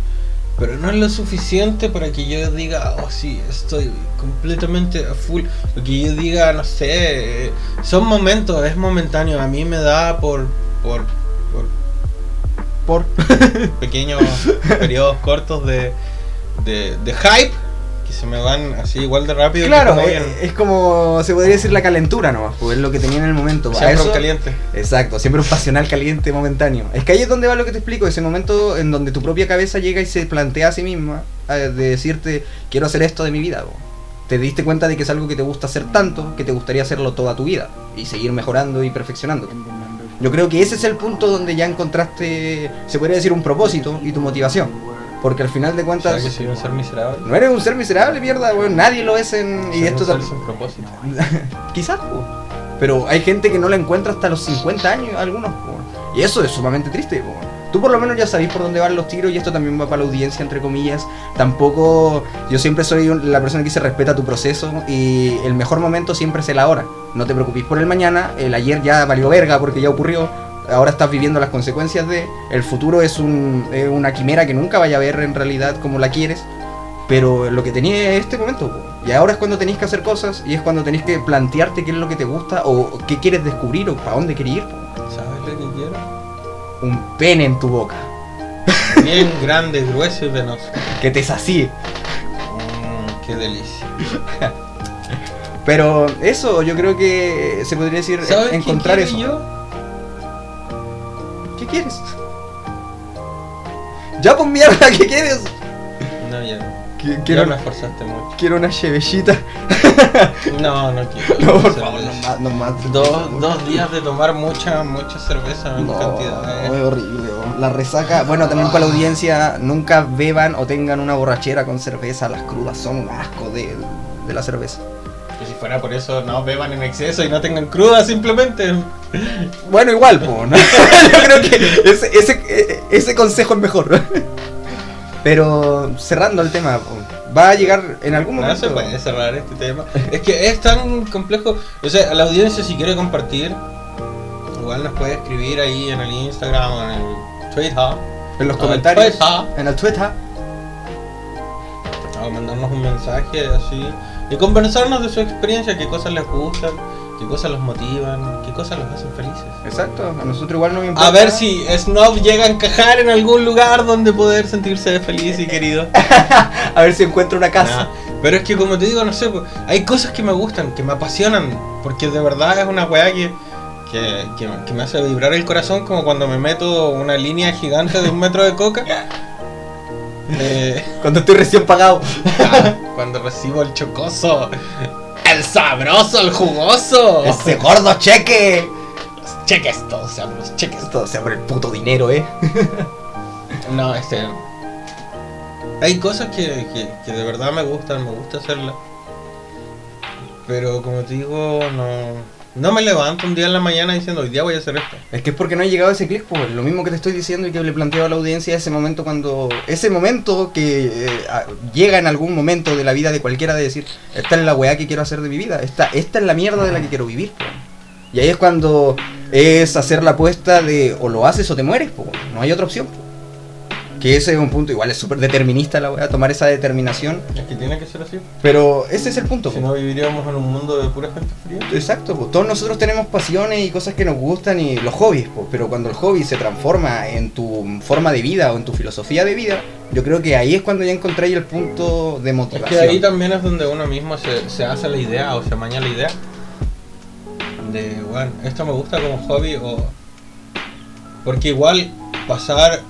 pero no es lo suficiente para que yo diga, oh sí, estoy completamente a full. Lo que yo diga, no sé, son momentos, es momentáneo. A mí me da por. por. por. por pequeños periodos cortos de, de, de hype se me van así igual de rápido. Claro, eh, es, como se podría decir la calentura nomás, pues es lo que tenía en el momento. Siempre un caliente. Exacto, siempre un pasional caliente momentáneo. Es que ahí es donde va lo que te explico, ese momento en donde tu propia cabeza llega y se plantea a sí misma de decirte, quiero hacer esto de mi vida. Te diste cuenta de que es algo que te gusta hacer tanto que te gustaría hacerlo toda tu vida y seguir mejorando y perfeccionando. Yo creo que ese es el punto donde ya encontraste, se podría decir, un propósito y tu motivación. Porque al final de cuentas. que soy un ser miserable? No eres un ser miserable, mierda, weón. Nadie lo es en. y esto también. propósito. Quizás, weón. Pero hay gente que no la encuentra hasta los 50 años, algunos, weón. Y eso es sumamente triste, weón. Tú por lo menos ya sabéis por dónde van los tiros y esto también va para la audiencia, entre comillas. Tampoco, yo siempre soy la persona que se respeta tu proceso y el mejor momento siempre es el ahora. No te preocupes por el mañana, el ayer ya valió verga porque ya ocurrió ahora estás viviendo las consecuencias de. El futuro es, un, una quimera que nunca vaya a ver en realidad como la quieres. Pero lo que tenía es este momento. Y ahora es cuando tenéis que hacer cosas y es cuando tenéis que plantearte qué es lo que te gusta o qué quieres descubrir o para dónde quieres ir. ¿Sabes lo que quiero? Un pene en tu boca. Bien grande, grueso y venoso. Que te sacie. Mm, qué delicia. Pero eso, yo creo que se podría decir encontrar eso. Yo? ¿Qué quieres? Ya pues mierda, ¿qué quieres? Qui- Ya Quiero, me esforzaste mucho. quiero una chevellita. No, no quiero. No, por cerveza. favor, no más, no más. Dos, dos días de tomar mucha, mucha cerveza en No, cantidad. es horrible. La resaca, bueno, también para la audiencia, nunca beban o tengan una borrachera con cerveza. Las crudas son un asco de, de la cerveza. Si fuera por eso, no beban en exceso y no tengan cruda simplemente. Bueno, igual, po, ¿no? yo creo que ese, ese, ese consejo es mejor. Pero cerrando el tema, va a llegar en algún No momento. se puede cerrar este tema. Es que es tan complejo. O sea, a la audiencia si quiere compartir, igual nos puede escribir ahí en el Instagram o en el Twitter. En los comentarios. Twitter. En el Twitter. O mandarnos un mensaje así. Y conversarnos de su experiencia, qué cosas les gustan, qué cosas los motivan, qué cosas los hacen felices. Exacto, a nosotros igual nos importa. A ver si Snob llega a encajar en algún lugar donde poder sentirse feliz y querido. A ver si encuentra una casa. Nah, Pero es que como te digo, no sé, pues, hay cosas que me gustan, que me apasionan, porque de verdad es una weá que, que, que- que me hace vibrar el corazón como cuando me meto una línea gigante de un metro de coca. Eh, Cuando estoy recién pagado. cuando recibo el chocoso, el sabroso, el jugoso. Ese gordo cheque. Los cheques, todos sean los cheques. Todo sea por el puto dinero, eh. No, este. Hay cosas que, que, que de verdad me gustan, me gusta hacerlas. Pero como te digo, no. No me levanto un día en la mañana diciendo hoy día voy a hacer esto. Es que es porque no he llegado a ese clic, pues lo mismo que te estoy diciendo y que le planteo a la audiencia ese momento cuando. Ese momento que eh, llega en algún momento de la vida de cualquiera de decir, esta es la weá que quiero hacer de mi vida, esta, esta es la mierda de la que quiero vivir, pues. Y ahí es cuando es hacer la apuesta de o lo haces o te mueres, pues. No hay otra opción, pues. Que ese es un punto, igual es súper determinista la weá, tomar esa determinación. Es que tiene que ser así. Pero ese es el punto, Si no viviríamos en un mundo de pura gente fría. Exacto, todos nosotros tenemos pasiones y cosas que nos gustan y los hobbies, pues, pero cuando el hobby se transforma en tu forma de vida o en tu filosofía de vida, yo creo que ahí es cuando ya encontráis el punto de Es motivación. que ahí también es donde uno mismo se, se hace la idea o se maña la idea de, bueno, esto me gusta como hobby o... Porque igual pasar,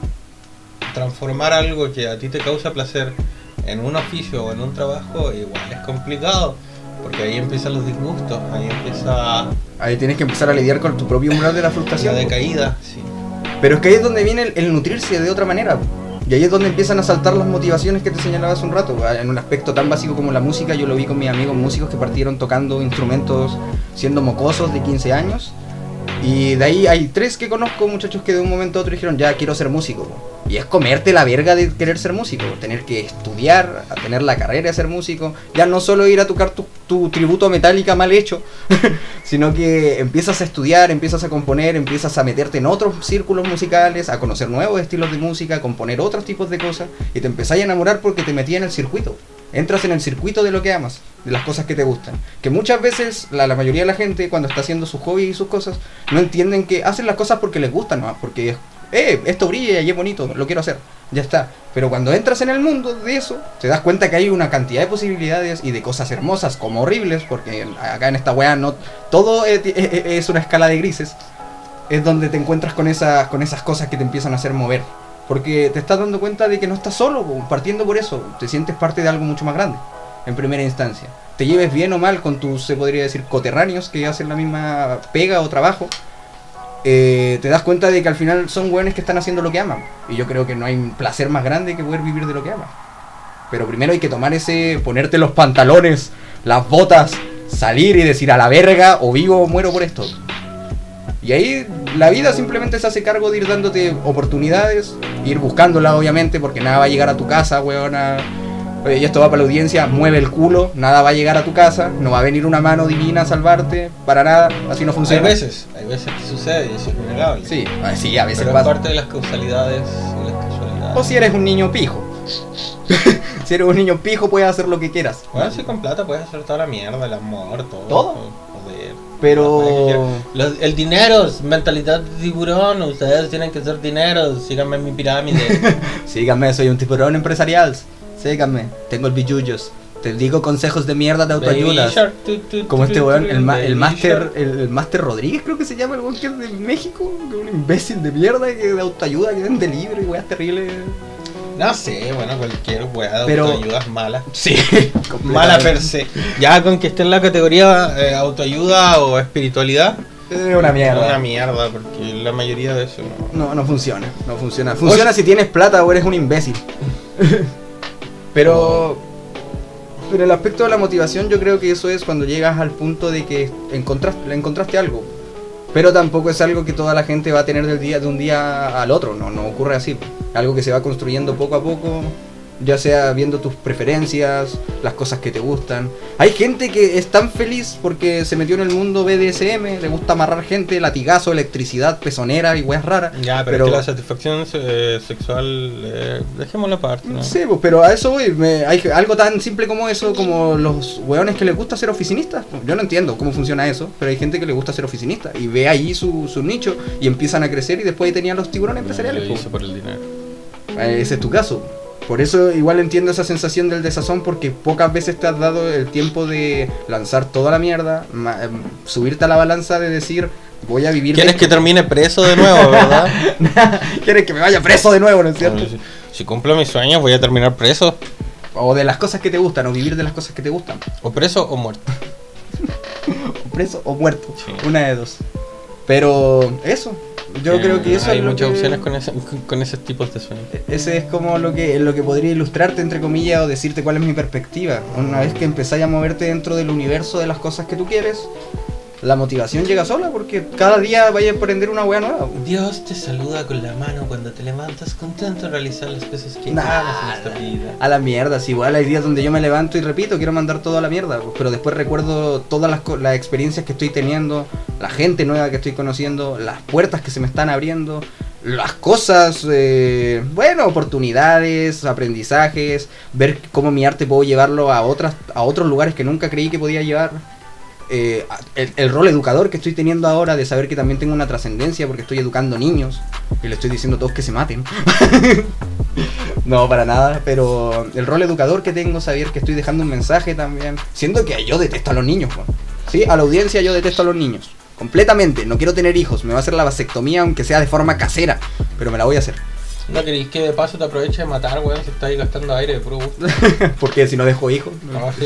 transformar algo que a ti te causa placer en un oficio o en un trabajo, igual es complicado. Porque ahí empiezan los disgustos, ahí empieza Ahí tienes que empezar a lidiar con tu propio umbral de la la frustración. pues. decaída. Sí. Pero es que ahí es donde viene el, el nutrirse de otra manera. Y ahí es donde empiezan a saltar las motivaciones que te señalaba hace un rato. En un aspecto tan básico como la música, yo lo vi con mis amigos músicos que partieron tocando instrumentos siendo mocosos de 15 años. Y de ahí hay tres que conozco, muchachos, que de un momento a otro dijeron, ya quiero ser músico. Po". Y es comerte la verga de querer ser músico, tener que estudiar, tener la carrera de ser músico. Ya no solo ir a tocar tu, tributo a mal hecho, sino que empiezas a estudiar, empiezas a componer, empiezas a meterte en otros círculos musicales, a conocer nuevos estilos de música, a componer otros tipos de cosas, y te empezás a enamorar porque te metí en el circuito. Entras en el circuito de lo que amas, de las cosas que te gustan. Que muchas veces la, la mayoría de la gente cuando está haciendo sus hobbies y sus cosas, no entienden que hacen las cosas porque les gustan, ¿no? porque eh, esto brilla y es bonito, lo quiero hacer, ya está. Pero cuando entras en el mundo de eso, te das cuenta que hay una cantidad de posibilidades y de cosas hermosas como horribles, porque acá en esta weá no todo es, es- una escala de grises. Es donde te encuentras con esas, con esas cosas que te empiezan a hacer mover. Porque te estás dando cuenta de que no estás solo, partiendo por eso, te sientes parte de algo mucho más grande, en primera instancia. Te lleves bien o mal con tus, se podría decir, coterráneos que hacen la misma pega o trabajo, eh, te das cuenta de que al final son hueones que están haciendo lo que aman. Y yo creo que no hay placer más grande que poder vivir de lo que amas. Pero primero hay que tomar ese, ponerte los pantalones, las botas, salir y decir a la verga o vivo o muero por esto. Y ahí la vida simplemente se hace cargo de ir dándote oportunidades, ir buscándolas obviamente, porque nada va a llegar a tu casa, weona. Oye, y esto va para la audiencia, mueve el culo, nada va a llegar a tu casa, no va a venir una mano divina a salvarte, para nada, así no Hay funciona. veces, hay veces que sucede y eso es innegable. Sí, ah, sí, a veces Pero pasa. parte de las causalidades y las casualidades. O si eres un niño pijo. si eres un niño pijo, puedes hacer lo que quieras. Bueno, si con plata puedes hacer toda la mierda, el amor, todo. ¿Todo? Joder. Pero. Los- el dinero, mentalidad de tiburón, ustedes tienen que ser dinero, síganme en mi pirámide. Síganme, soy un tiburón empresarial. Síganme, tengo el billullos. Te digo consejos de mierda de autoayuda. Baby Shark, tu, tu, Como este weón, el, ma- el Master, el, el Master Rodríguez creo que se llama el weón que es de México, que es un imbécil de mierda que de autoayuda, que vende libros y weas terribles. No sé, bueno, cualquier weá de Pero- autoayuda es mala. Sí. Mala per se. Ya con que esté en la categoría eh, autoayuda o espiritualidad, Es una es mierda. una mierda, porque la mayoría de eso no. No, no funciona, no funciona. Funciona si tienes plata o eres un imbécil. pero. Pero el aspecto de la motivación, yo creo que eso es cuando llegas al punto de que encontraste, le encontraste algo. Pero tampoco es algo que toda la gente va a tener del día, de un día al otro, no, no ocurre así. Algo que se va construyendo poco a poco, ya sea viendo tus preferencias, las cosas que te gustan. Hay gente que es tan feliz porque se metió en el mundo BDSM, le gusta amarrar gente, latigazo, electricidad, pezonera y weas raras. Ya, pero, es que la satisfacción eh, sexual, eh, dejémosla aparte, ¿no? Sí, pues, pero a eso voy. me- hay algo tan simple como eso, como los weones que les gusta ser oficinistas. Yo no entiendo cómo funciona eso, pero hay gente que le gusta ser oficinista y ve ahí su, su nicho y empiezan a crecer y después ahí tenían los tiburones empresariales. Lo pues. hizo por el dinero. Eh, Ese es tu caso. Por eso igual entiendo esa sensación del desazón porque pocas veces te has dado el tiempo de lanzar toda la mierda, ma- em, subirte a la balanza de decir voy a vivir... ¿Quieres de- que termine preso de nuevo, verdad? ¿Quieres que me vaya preso de nuevo, no es cierto? si, si cumplo mis sueños, voy a terminar preso. O de las cosas que te gustan, o vivir de las cosas que te gustan. O preso o muerto. O preso o muerto. Sí. Una de dos. Pero eso, yo Eh, creo que eso Hay es muchas que- opciones con, ese- con, con esos tipos de sueños. Ese es como lo que, lo que podría ilustrarte, entre comillas, o decirte cuál es mi perspectiva. Una vez que empezáis a moverte dentro del universo de las cosas que tú quieres, la motivación llega sola porque cada día vayas a aprender una wea nueva. Dios te saluda con la mano cuando te levantas contento de realizar las cosas que Nah. amas en esta vida. A la mierda, si igual hay días donde yo me levanto y repito, quiero mandar todo a la mierda, pero después recuerdo todas las, experiencias que estoy teniendo, la gente nueva que estoy conociendo, las puertas que se me están abriendo, las cosas, eh, bueno, oportunidades, aprendizajes, ver cómo mi arte puedo llevarlo a, otras, a otros lugares que nunca creí que podía llevar. Eh, el, rol educador que estoy teniendo ahora de saber que también tengo una trascendencia porque estoy educando niños y le estoy diciendo a todos que se maten. No, para nada, pero el rol educador que tengo, saber que estoy dejando un mensaje también, siendo que yo detesto a los niños, weón. sí, a la audiencia yo detesto a los niños, completamente, no quiero tener hijos, me va a hacer la vasectomía aunque sea de forma casera, pero me la voy a hacer, ¿No queréis que de paso te aproveche de matar, weón, si estás ahí gastando aire de puro gusto? porque si no dejo hijos, No, es,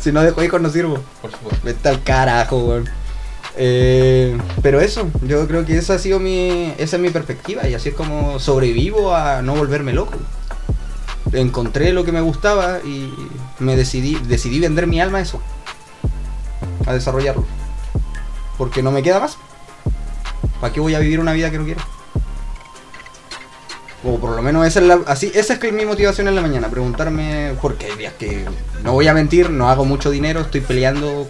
si no dejo hijos no sirvo, por supuesto. vete al carajo, weón. Eh, pero eso, yo creo que esa ha sido mi, esa es mi perspectiva y así es como sobrevivo a no volverme loco. Encontré lo que me gustaba y me decidí, decidí vender mi alma a eso, a desarrollarlo, porque no me queda más. ¿Para qué voy a vivir una vida que no quiero? O por lo menos esa es la, así, esa es mi motivación en la mañana, preguntarme, porque hay días que no voy a mentir, no hago mucho dinero, estoy peleando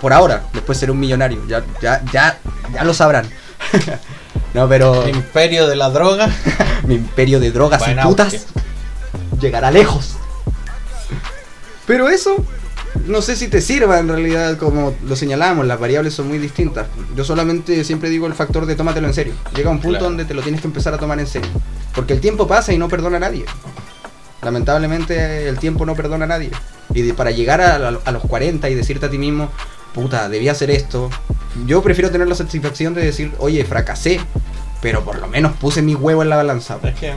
por ahora, después seré un millonario, ya, ya, ya, ya lo sabrán. no, pero El imperio de la droga. mi imperio de drogas y putas llegará lejos. Pero eso, no sé si te sirva en realidad, como lo señalamos, las variables son muy distintas. Yo solamente siempre digo el factor de tómatelo en serio. Llega un punto Claro. donde te lo tienes que empezar a tomar en serio. Porque el tiempo pasa y no perdona a nadie. Lamentablemente el tiempo no perdona a nadie. Y de- para llegar a, a- a los 40 y decirte a ti mismo, puta, debía hacer esto. Yo prefiero tener la satisfacción de decir, oye, fracasé, pero por lo menos puse mi huevo en la balanza. Es que.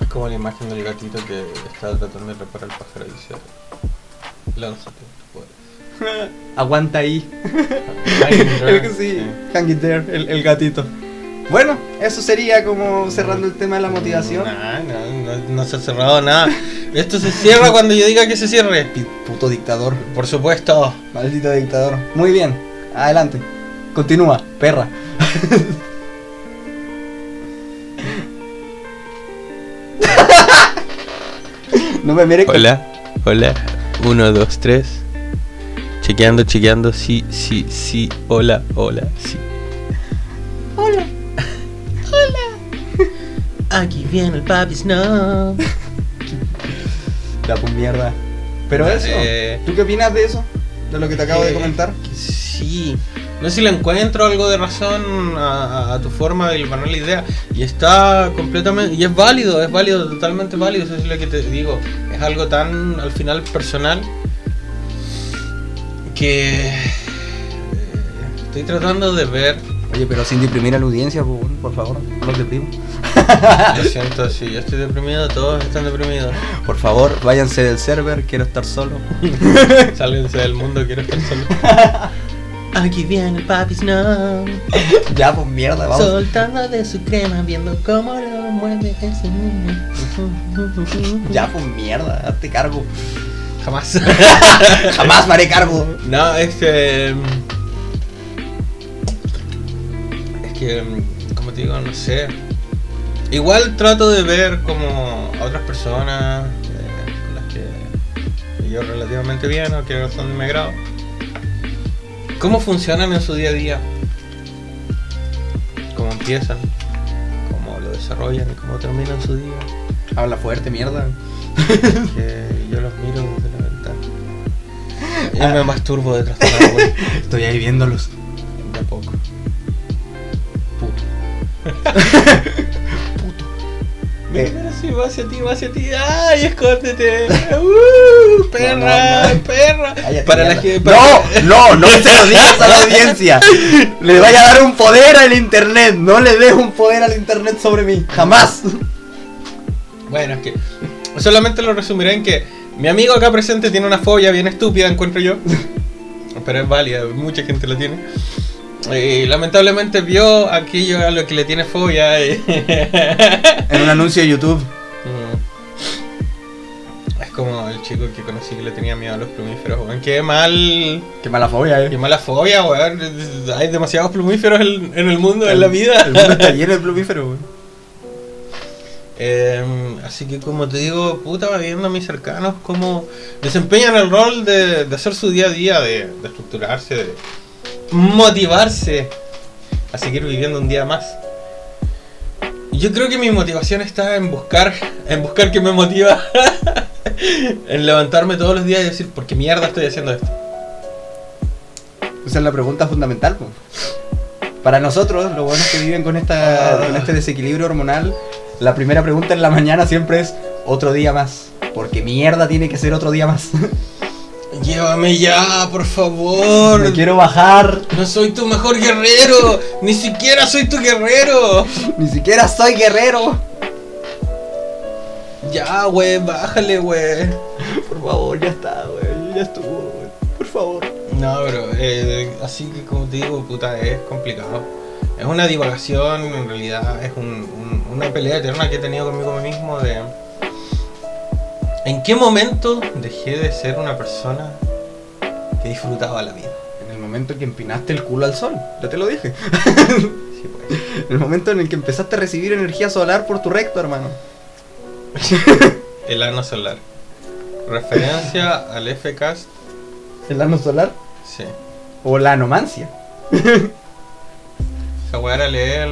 Es como la imagen del gatito que está tratando de reparar el pájaro y dice: Lánzate, tú puedes. Aguanta ahí. Sí, hang it there, el, el gatito. Bueno, eso sería como cerrando el tema de la motivación. Nah, no, no, no se ha cerrado nada. Esto se cierra cuando yo diga que se cierre. Puto dictador, Por supuesto. maldito dictador. Muy bien, adelante. Continúa, perra. no me mires. Hola, hola. Uno, dos, tres. Chequeando, chequeando. Sí, sí, sí. Hola, hola, sí. Hola. Aquí viene el papi Snow. La pues mierda. Pero eso, Eh, ¿tú qué opinas de eso? De lo que te acabo de Eh, comentar. Sí. No sé si le encuentro algo de razón a, tu forma de ilvanar la idea. Y está completamente. Y es válido, es válido, totalmente válido. Eso es lo que te digo. Es algo tan al final personal que. eh, Estoy tratando de ver Oye, pero sin deprimir a la audiencia, por, por favor, no los deprimo. Lo siento, sí, yo estoy deprimido, todos están deprimidos. Por favor, váyanse del server, quiero estar solo. Sálvense del mundo, quiero estar solo. Aquí viene el papi Snow, ya, pues mierda, vamos. soltando de su crema, viendo cómo lo mueve ese mundo. Ya, pues mierda, hazte cargo. Jamás. Jamás me haré cargo. No, es que. Que, como te digo, no sé. Igual trato de ver como a otras personas eh, con las que yo relativamente bien o que son de mi agrado. Cómo funcionan en su día a día. Cómo empiezan. Cómo lo desarrollan y cómo terminan su día. Habla fuerte, mierda. Que yo los miro desde la ventana. Y me masturbo detrás de árbol. Estoy ahí viéndolos. De a poco. Puto. Mira, Eh. mira, sí, va hacia ti, va hacia ti. ¡Ay, escóndete! ¡Uh, perra, No, no, no. perra! Cállate, para mierda. la que. para- No, no, no se lo digas a la audiencia. Le vaya a dar un poder al internet. No le des un poder al internet sobre mí. Jamás. Bueno, es que. Solamente lo resumiré en que mi amigo acá presente tiene una fobia bien estúpida, encuentro yo. Pero es válida, mucha gente la tiene. Y lamentablemente vio aquello a lo que le tiene fobia. y- En un anuncio de YouTube. Mm. Es como el chico que conocí que le tenía miedo a los plumíferos, weón. Qué mal. Qué mala fobia, Qué eh. mala fobia, weón. Hay demasiados plumíferos en, en el mundo, en la vida. El mundo está lleno de plumíferos, weón. Eh, así que como te digo, puta, va viendo a mis cercanos cómo desempeñan el rol de, de hacer su día a día, de, de estructurarse, de motivarse a seguir viviendo un día más. Yo creo que mi motivación está en buscar, en buscar que me motiva, en levantarme todos los días y decir, ¿por qué mierda estoy haciendo esto? Esa es la pregunta fundamental. Para nosotros, los buenos que viven con, esta, con este desequilibrio hormonal, la primera pregunta en la mañana siempre es otro día más. Porque mierda tiene que ser otro día más. Llévame ya, por favor. Me quiero bajar. No soy tu mejor guerrero, ni siquiera soy tu guerrero. Ni siquiera soy guerrero. Ya, güey, bájale, güey. Por favor, ya está, güey. Ya estuvo, güey. Por favor. No, pero eh, así que como te digo, puta, es complicado. Es una divagación, en realidad es un- un- una pelea eterna que he tenido conmigo mismo de... ¿En qué momento dejé de ser una persona que disfrutaba la vida? En el momento en que empinaste el culo al sol. Ya te lo dije. Sí, pues. En el momento en el que empezaste a recibir energía solar por tu recto, hermano. El ano solar. Referencia al FCAS, El ano solar. sí. O la anomancia. Esa weá era leer...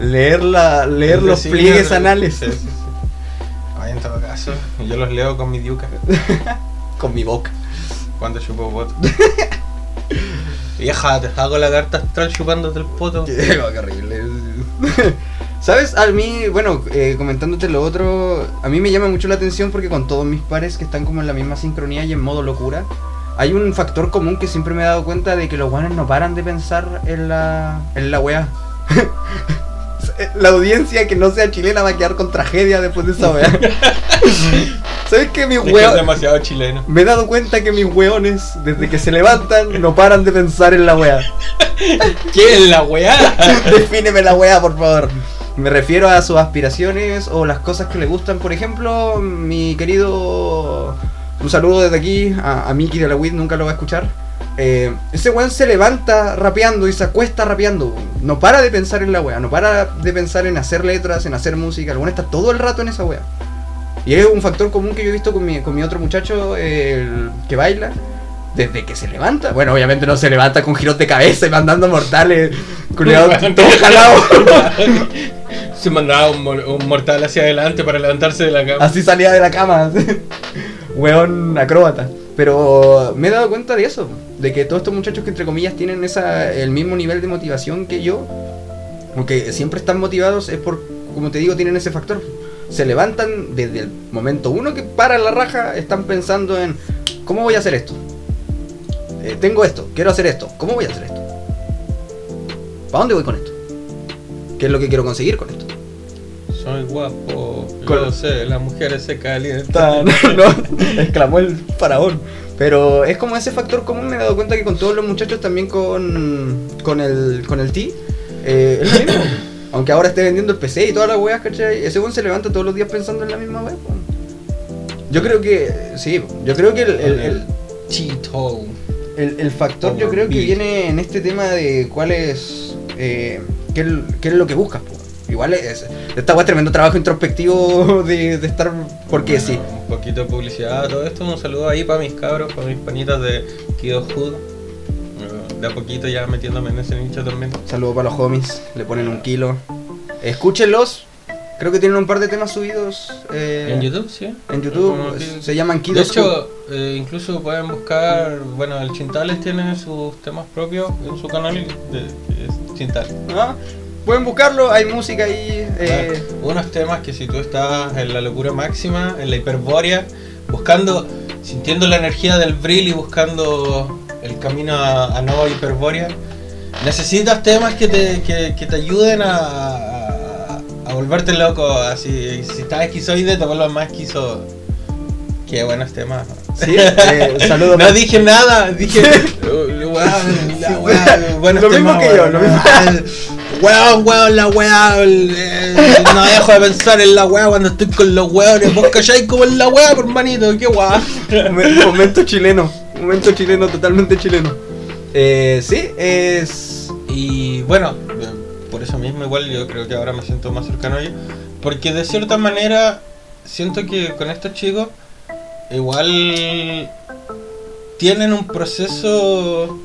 Leer, la, leer los pliegues anales. Sí, sí, en todo caso, yo los leo con mi diuca Con mi boca. cuando chupo poto. Vieja, te hago la carta astral chupándote el poto. Qué, qué horrible. ¿Sabes? A mí, bueno, eh, comentándote lo otro, a mí me llama mucho la atención porque con todos mis pares que están como en la misma sincronía y en modo locura, hay un factor común que siempre me he dado cuenta de que los guanes no paran de pensar en la, en la weá. la audiencia que no sea chilena va a quedar con tragedia después de esa weá. ¿Sabes que mis es weones... demasiado chileno. Me he dado cuenta que mis weones, desde que se levantan, no paran de pensar en la weá. ¿Qué es la weá? Defíneme la weá, por favor. Me refiero a sus aspiraciones o las cosas que le gustan. Por ejemplo, mi querido. Un saludo desde aquí a, a Miki de la WID, nunca lo va a escuchar. Eh, ese weón se levanta rapeando y se acuesta rapeando. No para de pensar en la weá, no para de pensar en hacer letras, en hacer música. El weón está todo el rato en esa weá. Y es un factor común que yo he visto con mi, con mi otro muchacho el que baila. Desde que se levanta. Bueno, obviamente no se levanta con giros de cabeza y mandando mortales. Culeado, todo jalado. Se mandaba un, un mortal hacia adelante para levantarse de la cama. Así salía de la cama. Weón acróbata. Pero me he dado cuenta de eso. De que todos estos muchachos que entre comillas tienen esa, el mismo nivel de motivación que yo. Aunque siempre están motivados es por, como te digo, tienen ese factor. Se levantan desde el momento uno que paran la raja, están pensando en ¿cómo voy a hacer esto? Eh, tengo esto, quiero hacer esto, ¿cómo voy a hacer esto? ¿Para dónde voy con esto? ¿Qué es lo que quiero conseguir con esto? Soy guapo, Con- lo sé, las mujeres se calientan. no, exclamó el faraón. Pero es como ese factor común, me he dado cuenta que con todos los muchachos, también con, con el con el T, eh, es lo mismo. Aunque ahora esté vendiendo el PC y todas las weas, ¿cachai? Ese weón se levanta todos los días pensando en la misma wea. Yo creo que, sí, yo creo que el, el- el- Chito. el- el factor yo creo que viene en este tema de cuál es, eh, qué, es- qué es lo que buscas. po. Igual es, esta es tremendo trabajo introspectivo de, de estar, porque sí. Un poquito de publicidad, todo esto. Un saludo ahí para mis cabros, para mis panitas de Kido Hood. Eh, De a poquito ya metiéndome en ese nicho también. Saludos para los homies, le ponen un kilo. Escúchenlos, creo que tienen un par de temas subidos eh, En YouTube, sí. En YouTube Como se llaman De Kidos. hecho, eh, incluso pueden buscar, bueno, el Chintales tiene sus temas propios en su canal, de, que es Chintal. Ah, Pueden buscarlo, hay música ahí. eh, Unos temas que si tú estás en la locura máxima, en la hiperbórea, buscando, sintiendo la energía del Brill y buscando el camino a, a nueva hiperbórea, necesitas temas que te, que, que te ayuden a, a, a volverte loco. Así, si estás esquizoide, te vuelvas más esquizo. Qué buenos temas. Sí, eh, saludos. No dije nada, dije. Lo mismo temas, que yo, lo mismo. Weón, weón, la weá. eh, No dejo de pensar en la weá cuando estoy con los weones. Vos calláis como en la weá, por manito, qué weá. Momen- momento chileno, momento chileno, totalmente chileno. Eh, sí, es. Y bueno, por eso mismo igual yo creo que ahora me siento más cercano a ellos. Porque de cierta manera siento que con estos chicos igual tienen un proceso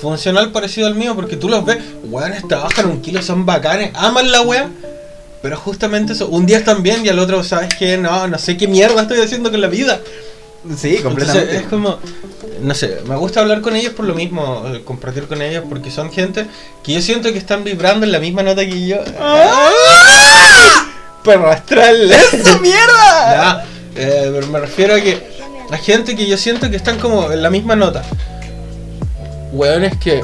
funcional parecido al mío. Porque tú los ves, weones trabajan un kilo, son bacanes, aman la wea. Pero justamente eso, un día están bien y al otro, ¿sabes qué? No, no sé qué mierda estoy haciendo con la vida. Sí, completamente. Entonces, es como, no sé, me gusta hablar con ellos por lo mismo, eh, compartir con ellos, porque son gente que yo siento que están vibrando en la misma nota que yo. Perro astral. ¡Eso, mierda! Ya, eh, pero me refiero a que la gente que yo siento que están como en la misma nota. Weones que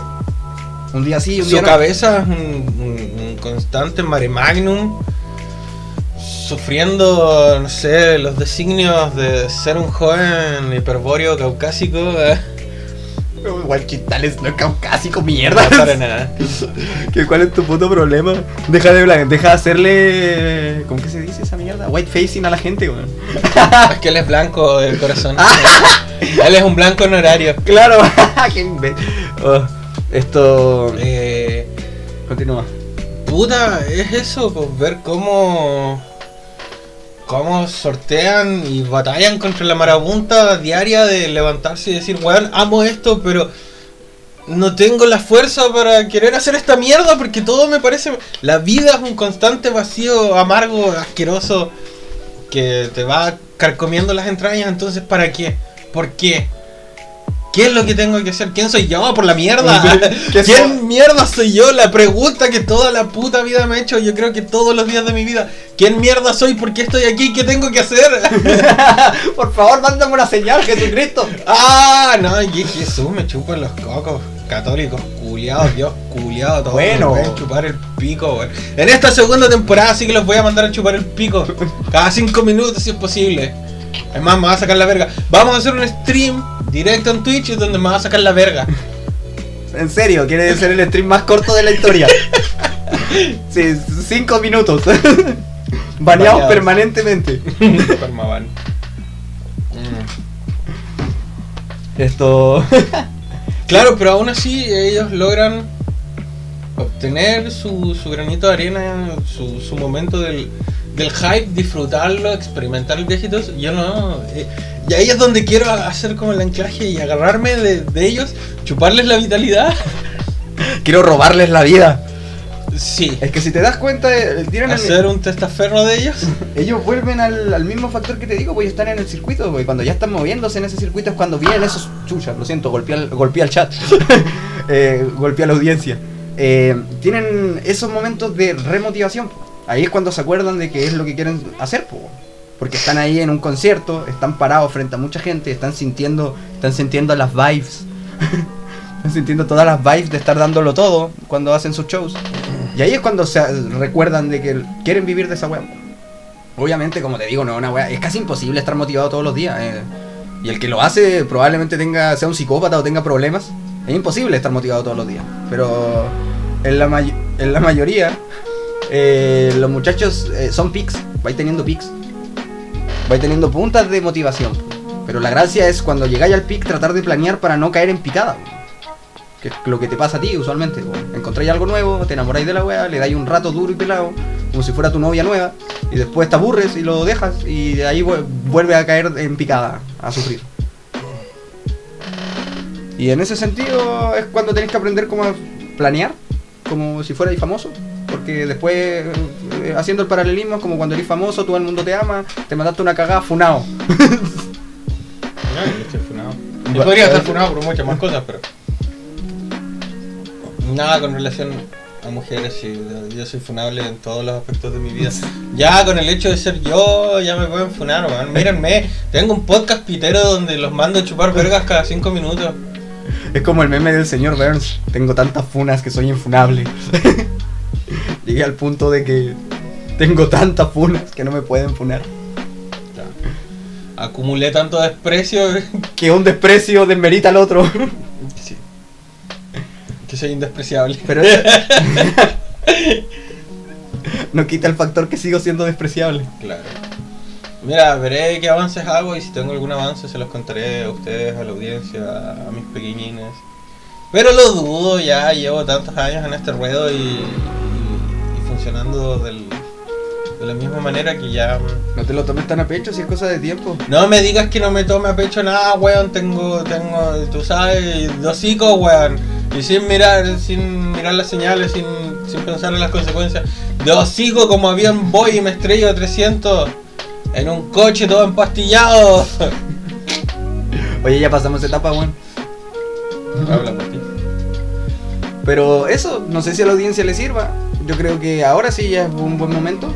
Un día sí, un su día no. cabeza es un, un- un constante mare magnum, sufriendo, no sé, los designios de ser un joven hiperbóreo caucásico. eh. Igual Chintales no es caucásico, mierda. No, para nada. ¿Qué, ¿Cuál es tu puto problema? Deja de, deja de hacerle. ¿Cómo que se dice esa mierda? White facing a la gente, weón. Es que él es blanco del corazón. él es un blanco honorario. Claro, qué Oh, esto. Eh, Continúa. puta, es eso, pues ver cómo. cómo sortean y batallan contra la marabunta diaria de levantarse y decir, weón, amo esto, pero no tengo la fuerza para querer hacer esta mierda porque todo me parece. La vida es un constante vacío, amargo, asqueroso, que te va carcomiendo las entrañas, entonces ¿para qué? ¿Por qué? ¿Qué es lo que tengo que hacer? ¿Quién soy yo por la mierda? ¿Qué ¿Quién soy? mierda soy yo? La pregunta que toda la puta vida me he hecho, yo creo que todos los días de mi vida. ¿Quién mierda soy? ¿Por qué estoy aquí? ¿Qué tengo que hacer? Por favor, mándame una señal, Jesucristo. ah, no, Jesús me chupan los cocos. Católicos, culiados, Dios, culiados, todos Bueno. me pueden chupar el pico, weón. En esta segunda temporada sí que los voy a mandar a chupar el pico. Cada cinco minutos si es posible. Es más, me va a sacar la verga. Vamos a hacer un stream directo en Twitch donde me va a sacar la verga. En serio, quiere ser el stream más corto de la historia. Sí, cinco minutos. Baneados permanentemente. Permaban. Mm. Esto. Claro, pero aún así ellos logran obtener su, su granito de arena, su, su momento del, del hype, disfrutarlo, experimentar el viejitos. Yo no. eh, y ahí es donde quiero hacer como el anclaje y agarrarme de, de ellos, chuparles la vitalidad. Quiero robarles la vida. Sí. Es que si te das cuenta, eh, tienen el- Hacer un testaferro de ellos. ellos vuelven al, al mismo factor que te digo, pues están en el circuito, pues cuando ya están moviéndose en ese circuito es cuando vienen esos chuchas, lo siento, golpea, el- golpea el chat, eh, golpea la audiencia. Eh, tienen esos momentos de remotivación. Ahí es cuando se acuerdan de qué es lo que quieren hacer, po. porque están ahí en un concierto, están parados frente a mucha gente, están sintiendo, están sintiendo las vibes Están sintiendo todas las vibes de estar dándolo todo cuando hacen sus shows. Y ahí es cuando se recuerdan de que quieren vivir de esa weá. Obviamente, como te digo, no es una weá. Es casi imposible estar motivado todos los días. eh. Y el que lo hace probablemente tenga sea un psicópata o tenga problemas. Es imposible estar motivado todos los días. Pero en la, en la mayoría, eh, los muchachos eh, son pics. Vais teniendo pics. Vais teniendo puntas de motivación. Pero la gracia es cuando llegáis al pic tratar de planear para no caer en picada. Que es lo que te pasa a ti usualmente. Encontráis algo nuevo, te enamoráis de la wea, le dais un rato duro y pelado, como si fuera tu novia nueva, y después te aburres y lo dejas, y de ahí vu- vuelve a caer en picada, a sufrir. Y en ese sentido es cuando tenéis que aprender cómo planear, como si fuerais famoso. Porque después, eh, haciendo el paralelismo, es como cuando eres famoso, todo el mundo te ama, te mandaste una cagada, funao. No, yo. Yo podría estar funado por muchas más cosas, pero. Nada con relación a mujeres, sí. Yo soy funable en todos los aspectos de mi vida. Ya con el hecho de ser yo, ya me pueden funar, weón. Mírenme, tengo un podcast pitero donde los mando a chupar vergas cada cinco minutos. Es como el meme del señor Burns. Tengo tantas funas que soy infunable. Llegué al punto de que tengo tantas funas que no me pueden funar. Acumulé tanto desprecio Que un desprecio desmerita al otro. sí. que soy indespreciable. Pero eso- no quita el factor que sigo siendo despreciable. Claro. Mira, veré qué avances hago y si tengo algún avance se los contaré a ustedes, a la audiencia, a mis pequeñines. Pero lo dudo, ya llevo tantos años en este ruedo y, del- de la misma manera que ya... No te lo tomes tan a pecho si es cosa de tiempo. No me digas que no me tome a pecho nada, weón, tengo, tengo, tú sabes, dos hijos, weón. Y sin mirar, sin mirar las señales, sin, sin pensar en las consecuencias. De hocico como avión voy y me estrello a 300 en un coche todo empastillado. Oye, ya pasamos etapa, weón. Habla por ti. Pero eso, no sé si a la audiencia le sirva. Yo creo que ahora sí ya es un buen momento.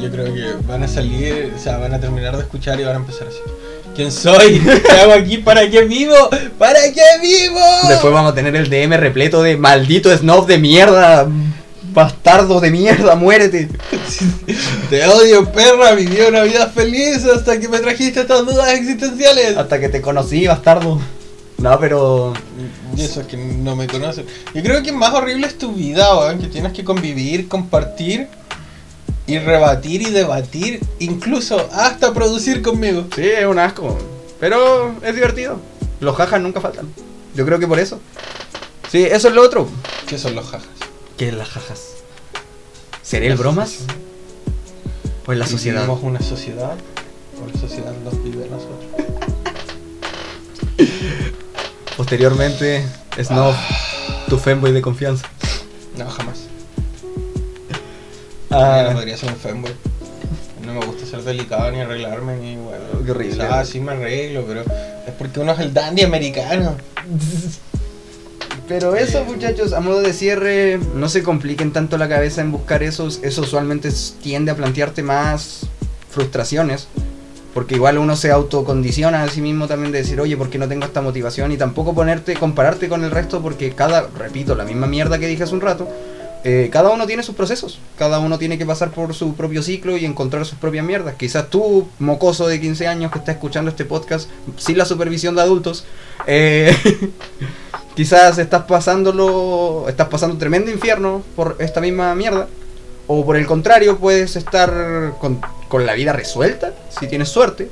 Yo creo que van a salir, o sea, van a terminar de escuchar y van a empezar así. ¿Quién soy? ¿Qué hago aquí? ¿Para qué vivo? ¿Para qué vivo? Después vamos a tener el DM repleto de maldito snob de mierda. Bastardo de mierda, muérete. Te odio, perra, viví una vida feliz hasta que me trajiste estas dudas existenciales. Hasta que te conocí, bastardo. No, pero. Y eso es que no me conocen. Yo creo que más horrible es tu vida, weón, que tienes que convivir, compartir y rebatir y debatir, incluso hasta producir conmigo. Sí, es un asco. Pero es divertido. Los jajas nunca faltan. Yo creo que por eso. Sí, eso es lo otro. ¿Qué son los jajas? ¿Qué es las jajas? ¿Seré el bromas? ¿O es la sociedad? ¿Vivimos una sociedad? ¿O la sociedad nos vive a nosotros? Posteriormente, Snob, tu fanboy de confianza. No, jamás. Ah, no podría ser un fanboy. No me gusta ser delicado ni arreglarme ni bueno. Qué horrible. Ah, sí me arreglo, pero es porque uno es el dandy americano. Pero eso, muchachos, a modo de cierre, no se compliquen tanto la cabeza en buscar esos. Eso usualmente tiende a plantearte más frustraciones. Porque igual uno se autocondiciona a sí mismo también de decir, oye, ¿por qué no tengo esta motivación? Y tampoco ponerte, compararte con el resto, porque cada, repito, la misma mierda que dije hace un rato, eh, cada uno tiene sus procesos. Cada uno tiene que pasar por su propio ciclo y encontrar sus propias mierdas. Quizás tú, mocoso de 15 años que está escuchando este podcast sin la supervisión de adultos, eh, quizás estás pasándolo, estás pasando un tremendo infierno por esta misma mierda. O por el contrario, puedes estar con, con la vida resuelta, si tienes suerte.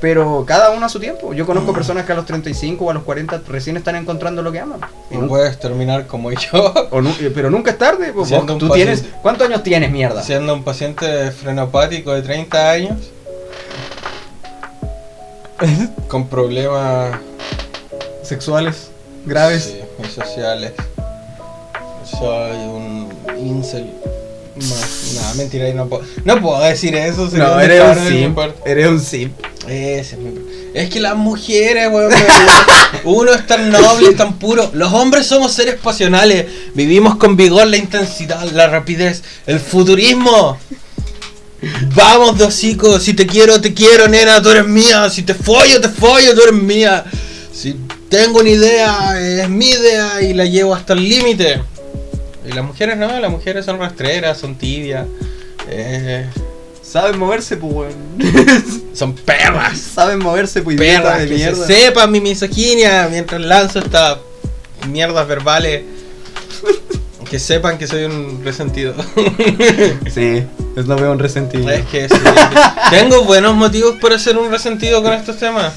Pero cada uno a su tiempo. Yo conozco personas que a los 35 o a los 40 recién están encontrando lo que aman. Y No puedes terminar como yo, o nu- eh, pero nunca es tarde. pues, vos- tú tienes. ¿Cuántos años tienes, mierda? siendo un paciente frenopático de 30 años, con problemas Sexuales, graves. sí, y sociales. Soy un incel. Más, nada, mentira, y no puedo, no puedo decir eso. sería No, eres un simp. Eres un simp. Ese es mi Es que las mujeres, weón, uno es tan noble, es tan puro. Los hombres somos seres pasionales. Vivimos con vigor la intensidad, la rapidez, el futurismo. Vamos, dosico. Si te quiero, te quiero, nena, tú eres mía. Si te follo, te follo, tú eres mía. Si tengo una idea, es mi idea y la llevo hasta el límite. Y las mujeres no, las mujeres son rastreras, son tibias, eh, Saben moverse, pues, weón. son perras. Saben moverse, pues, Perras, de que mierda. se sepa mi misoginia mientras lanzo estas mierdas verbales. Que sepan que soy un resentido. Sí, es no veo un resentido. Es que sí. Tengo buenos motivos para ser un resentido con estos temas.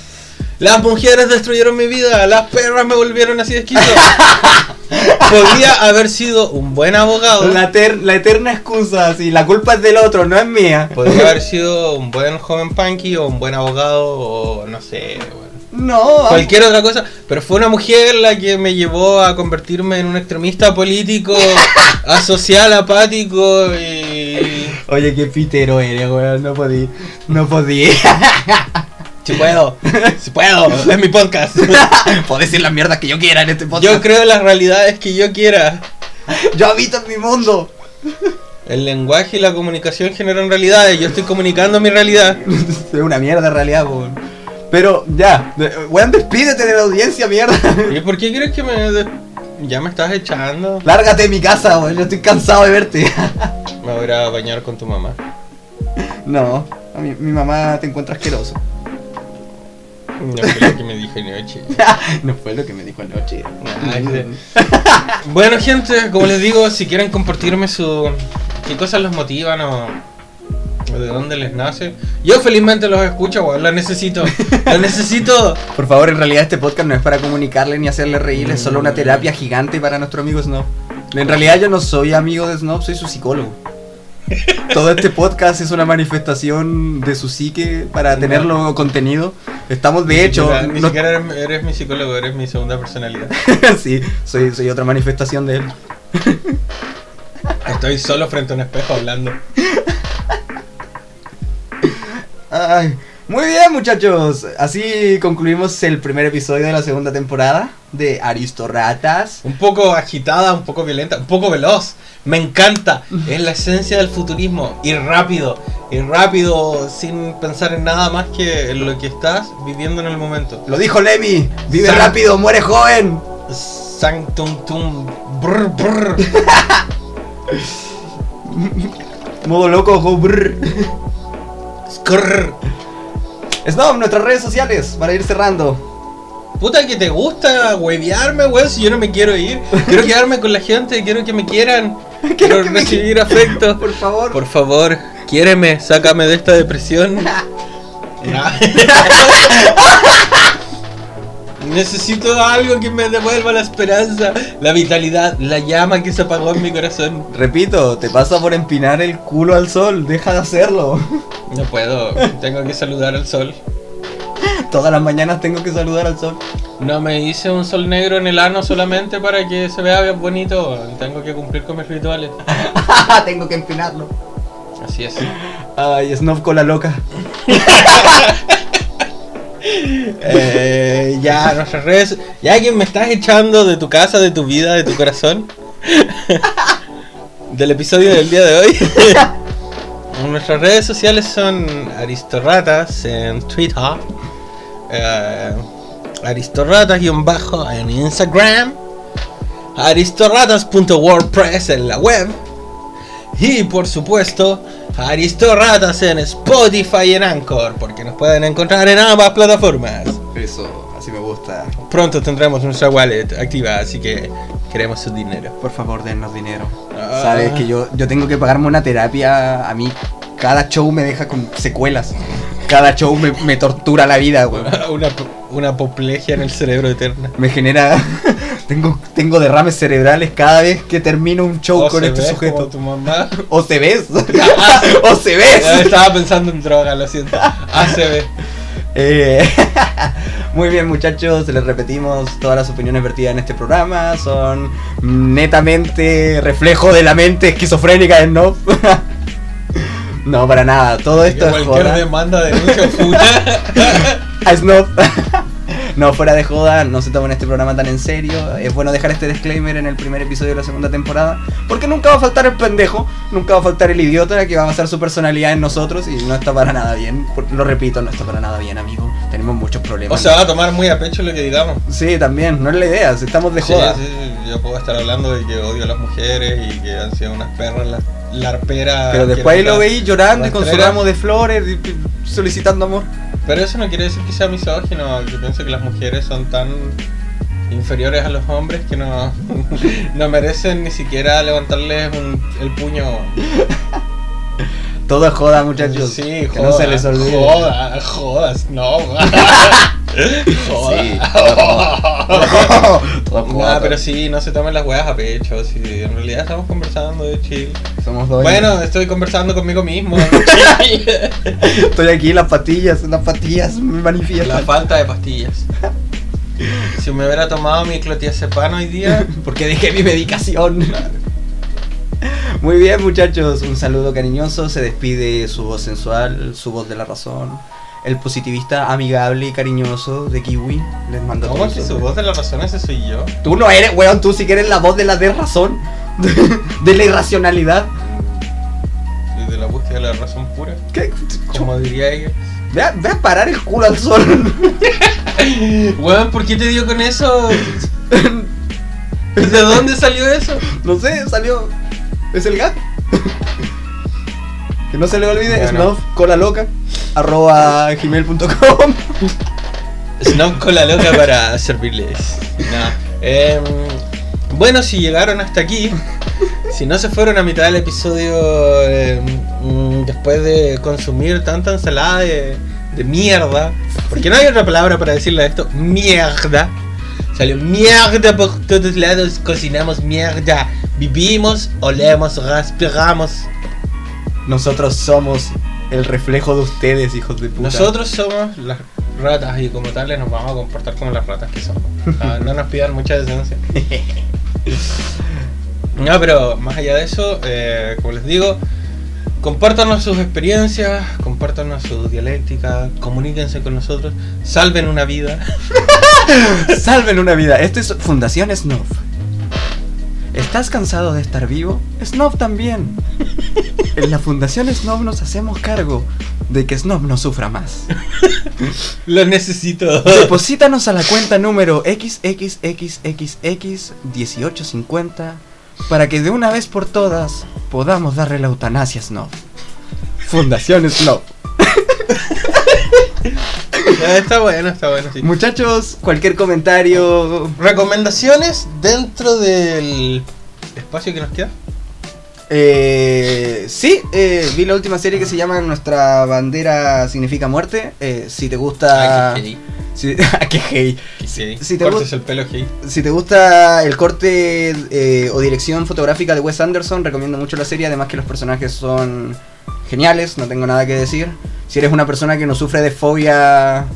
Las mujeres destruyeron mi vida, las perras me volvieron así de esquizo. Podría haber sido un buen abogado. La, ter- la eterna excusa, si la culpa es del otro, no es mía. Podría haber sido un buen joven punky o un buen abogado o no sé. bueno, No, Cualquier otra cosa, pero fue una mujer la que me llevó a convertirme en un extremista político, asocial, apático y... Oye, qué pitero eres, weón. No podí. No podí. Si puedo, si puedo, es mi podcast. Puedo decir las mierdas que yo quiera en este podcast. Yo creo en las realidades que yo quiera. Yo habito en mi mundo. El lenguaje y la comunicación generan realidades. Yo estoy comunicando mi realidad. es una mierda en realidad, weón. Pero ya, weón, despídete de la audiencia, mierda. ¿Y por qué crees que me ya me estás echando? Lárgate de mi casa, weón. Yo estoy cansado de verte. Me voy a bañar con tu mamá. no, a mi, mi mamá te encuentra asqueroso. No fue lo que me dijo anoche. no fue lo que me dijo sí. Bueno, gente, como les digo, si quieren compartirme su. qué cosas los motivan o. o de dónde les nace. Yo felizmente los escucho, weón, los necesito. Los necesito. Por favor, en realidad este podcast no es para comunicarle ni hacerle reír, es solo una terapia gigante para nuestro amigo Snob. En realidad yo no soy amigo de Snob, soy su psicólogo. Todo este podcast es una manifestación de su psique para tenerlo contenido. Estamos de Ni hecho... siquiera- Ni no- siquiera eres, eres mi psicólogo, eres mi segunda personalidad. sí, soy, soy otra manifestación de él. Estoy solo frente a un espejo hablando. Ay, muy bien muchachos, así concluimos el primer episodio de la segunda temporada de Aristorratas. Un poco agitada, un poco violenta, un poco veloz. Me encanta. Es la esencia del futurismo. Ir rápido. Ir rápido sin pensar en nada más que en lo que estás viviendo en el momento. Lo dijo Lemmy, vive rápido, muere joven. Sanctum tum. Brr, brr. Modo loco, ojo, brr. Skrr. Snob, nuestras redes sociales para ir cerrando. Puta que te gusta huevearme, weón, si yo no me quiero ir. Quiero quedarme con la gente, quiero que me quieran. Quiero que me recibir afecto. Por favor. Por favor, quiéreme, sácame de esta depresión. Necesito algo que me devuelva la esperanza, la vitalidad, la llama que se apagó en mi corazón. Repito, te pasa por empinar el culo al sol, deja de hacerlo. No puedo, tengo que saludar al sol. Todas las mañanas tengo que saludar al sol. No me hice un sol negro en el ano solamente para que se vea bien bonito. Tengo que cumplir con mis rituales. tengo que empinarlo. Así es. Ay, Snob con la loca. Eh, ya, nuestras redes. Ya que me estás echando de tu casa, de tu vida, de tu corazón. del episodio del día de hoy. Nuestras redes sociales son Aristorratas en Twitter. eh, Aristorratas-bajo en Instagram. Aristorratas.wordpress en la web. Y por supuesto, Aristorratas en Spotify y en Anchor, porque nos pueden encontrar en ambas plataformas. Eso, así me gusta. Pronto tendremos nuestra wallet activa, así que queremos su dinero. Por favor, dennos dinero. Ah. Sabes que yo, yo tengo que pagarme una terapia. A mí, cada show me deja con secuelas. Cada show me, me tortura la vida, weón. Una, una apoplejia en el cerebro eterna. Me genera. tengo, tengo derrames cerebrales cada vez que termino un show O con se este ve sujeto. como tu mamá. O se ves. o se ves. Estaba pensando en droga, lo siento. ACB. Eh, muy bien muchachos, les repetimos, todas las opiniones vertidas en este programa son netamente reflejo de la mente esquizofrénica de Snob. no, para nada, todo esto es Cualquier joda. demanda, denuncia, fuga. A Snob. no, fuera de joda, no se tomen este programa tan en serio. Es bueno dejar este disclaimer en el primer episodio de la segunda temporada. Porque nunca va a faltar el pendejo, nunca va a faltar el idiota que va a basar su personalidad en nosotros y no está para nada bien. Lo repito, no está para nada bien, amigo. tenemos muchos problemas. O se va a tomar muy a pecho lo que digamos. Sí, también, no es la idea, si estamos de Sí, joda. sí, yo puedo estar hablando de que odio a las mujeres y que han sido unas perras las larperas. Pero después ahí lo veis llorando y con su ramo de flores, solicitando amor. Pero eso no quiere decir que sea misógino. Yo pienso que las mujeres son tan inferiores a los hombres que no, no merecen ni siquiera levantarles un- el puño. Todo es joda, muchachos. Sí, que joda, no se les olvide. Joda, jodas, no. joda. Sí, No, pero sí, no se tomen las weas a pecho. Sí, en realidad estamos conversando de chill. Somos dos. Bueno, estoy conversando conmigo mismo. estoy aquí, las patillas, las patillas me La manifiestan. falta de pastillas. Si me hubiera tomado mi clotiazepam hoy día, Porque dejé mi medicación. Muy bien, muchachos. Un saludo cariñoso. Se despide su voz sensual, su voz de la razón. El positivista amigable y cariñoso de Kiwi. Les mando ¿cómo todo que su voz de la razón ese soy yo? Tú no eres, weón. Tú sí que eres la voz de la de razón. De la irracionalidad. De la búsqueda de la razón pura. ¿Qué? Como diría ella. Ve a, ve a parar el culo al sol. Weón, ¿por qué te dio con eso? ¿De dónde salió eso? No sé, salió. Es el gato. Que no se le olvide, Bueno. Snuff, cola loca, arroba gmail.com. Snob con la loca para servirles. No. Em, bueno, si llegaron hasta aquí, si no se fueron a mitad del episodio em, mm, después de consumir tanta ensalada de, de mierda, porque no hay otra palabra para decirle a esto, mierda. Salió mierda por todos lados, cocinamos mierda, vivimos, olemos, respiramos. Nosotros somos el reflejo de ustedes, hijos de puta. Nosotros somos las ratas y como tales nos vamos a comportar como las ratas que somos. Ah, no nos pidan mucha decencia. No, pero más allá de eso, eh, como les digo, compártanos sus experiencias, compártanos su dialéctica, comuníquense con nosotros, salven una vida. Salven una vida. Esto es Fundación Snuff. ¿Estás cansado de estar vivo? Snuff también. En la Fundación Snuff nos hacemos cargo de que Snuff no sufra más. Lo necesito. Deposítanos a la cuenta número XXXXXX1850 para que de una vez por todas podamos darle la eutanasia a Snob. Fundación Snob. Ah, Está bueno, está bueno, sí. Muchachos, cualquier comentario. Recomendaciones dentro del espacio que nos queda. Eh, sí, eh, vi la última serie que se llama Nuestra bandera significa muerte. Eh, si te gusta. Ay, qué Si, qué qué gay. si te Cortes el pelo gay. Si te gusta el corte eh, o dirección fotográfica de Wes Anderson, recomiendo mucho la serie, además que los personajes son geniales, no tengo nada que decir. Si eres una persona que no sufre de fobia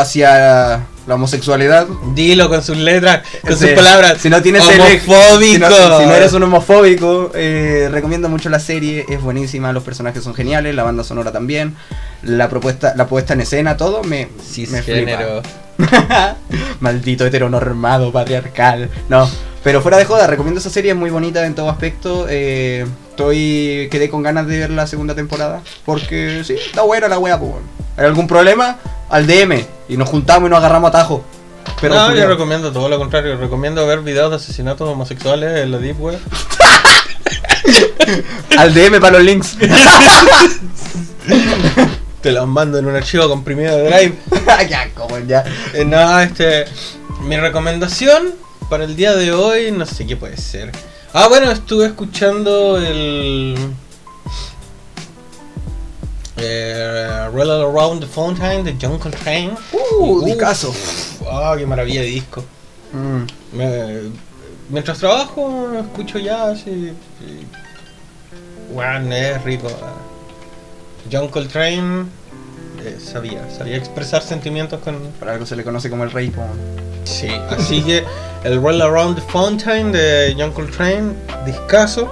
hacia la homosexualidad, Dilo con sus letras, con Sí. sus palabras. Si no tienes el- homofóbico. si no, si no eres un homofóbico, eh, recomiendo mucho la serie, es buenísima, los personajes son geniales, la banda sonora también, la propuesta, la puesta en escena, todo me, me flipa. Maldito heteronormado, patriarcal. No, pero fuera de joda, recomiendo esa serie, es muy bonita en todo aspecto. eh, estoy quedé con ganas de ver la segunda temporada porque sí, está buena la wea, pues. ¿Hay algún problema? Al DM y nos juntamos y nos agarramos a tajo. Pero no, yo culiao. recomiendo todo lo contrario. Recomiendo ver videos de asesinatos homosexuales en la Deep Web. al DM para los links. Te los mando en un archivo comprimido de Drive. ya, como ya. Eh, no, este. Mi recomendación para el día de hoy, no sé qué puede ser. Ah, bueno, estuve escuchando el. Eh, Roll Around the Fountain de John Coltrane. Uh, Uf, discazo. Ah, qué maravilla de disco. Mm. Me- mientras trabajo, escucho jazz y. Bueno, es rico. John Coltrane eh, sabía, sabía expresar sentimientos con. Por algo se le conoce como el rey. po. Sí, así que el Roll Around the Fountain de John Coltrane, discaso.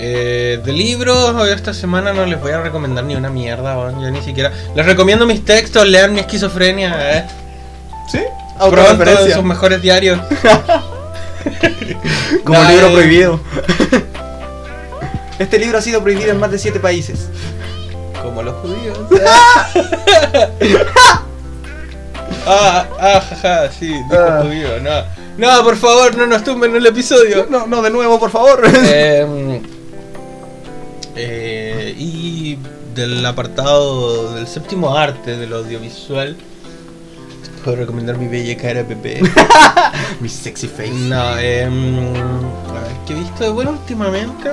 Eh, de libros, esta semana no les voy a recomendar ni una mierda, weón, yo ni siquiera. Les recomiendo mis textos, lean mi esquizofrenia, eh. ¿Sí? Pronto en sus mejores diarios. Como No, libro eh. prohibido. este libro ha sido prohibido en más de 7 países. Como los judíos. Ah, ah, jaja, sí, dijo Ah. judío, no. No, por favor, no nos tumben el episodio. No, no, de nuevo, por favor. Em, eh, y del apartado del séptimo arte del audiovisual, puedo recomendar mi bella cara, Pepe. Mi sexy face. No, eh, a ver, ¿qué he visto de bueno últimamente?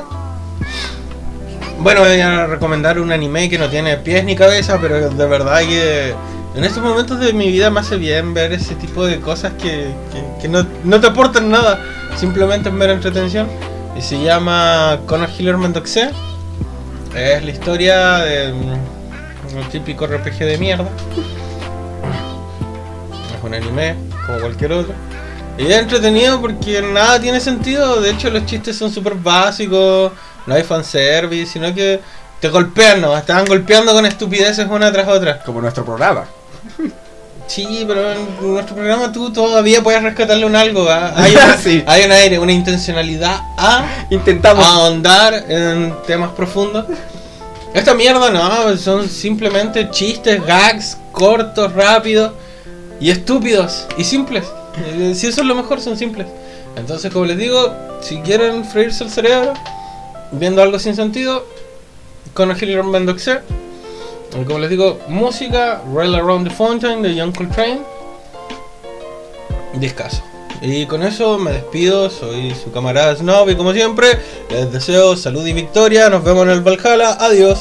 Bueno, voy a recomendar un anime que no tiene pies ni cabeza, pero de verdad que en estos momentos de mi vida me hace bien ver ese tipo de cosas que, que- que no, no te aportan nada, simplemente es mera entretención. Y se llama Conor Hiller Mendoxe. Es la historia de mm, un típico RPG de mierda. Es un anime, como cualquier otro. Y es entretenido porque nada tiene sentido. De hecho, los chistes son súper básicos. No hay fanservice, sino que te golpean, ¿no? Estaban golpeando con estupideces una tras otra. Como nuestro programa. Sí, pero en nuestro programa tú todavía puedes rescatarle un algo. ¿ah? Hay, una- Sí. hay un aire, una intencionalidad a Intentamos. ahondar en temas profundos. Esta mierda no, son simplemente chistes, gags, cortos, rápidos y estúpidos y simples. Eh, Si eso es lo mejor, son simples. Entonces, como les digo, si quieren freírse el cerebro viendo algo sin sentido, con Mendoza. Y como les digo, música, Rail Around the Fountain de John Coltrane. Discaso. Y con eso me despido, soy su camarada Snob y como siempre, les deseo salud y victoria, nos vemos en el Valhalla, adiós.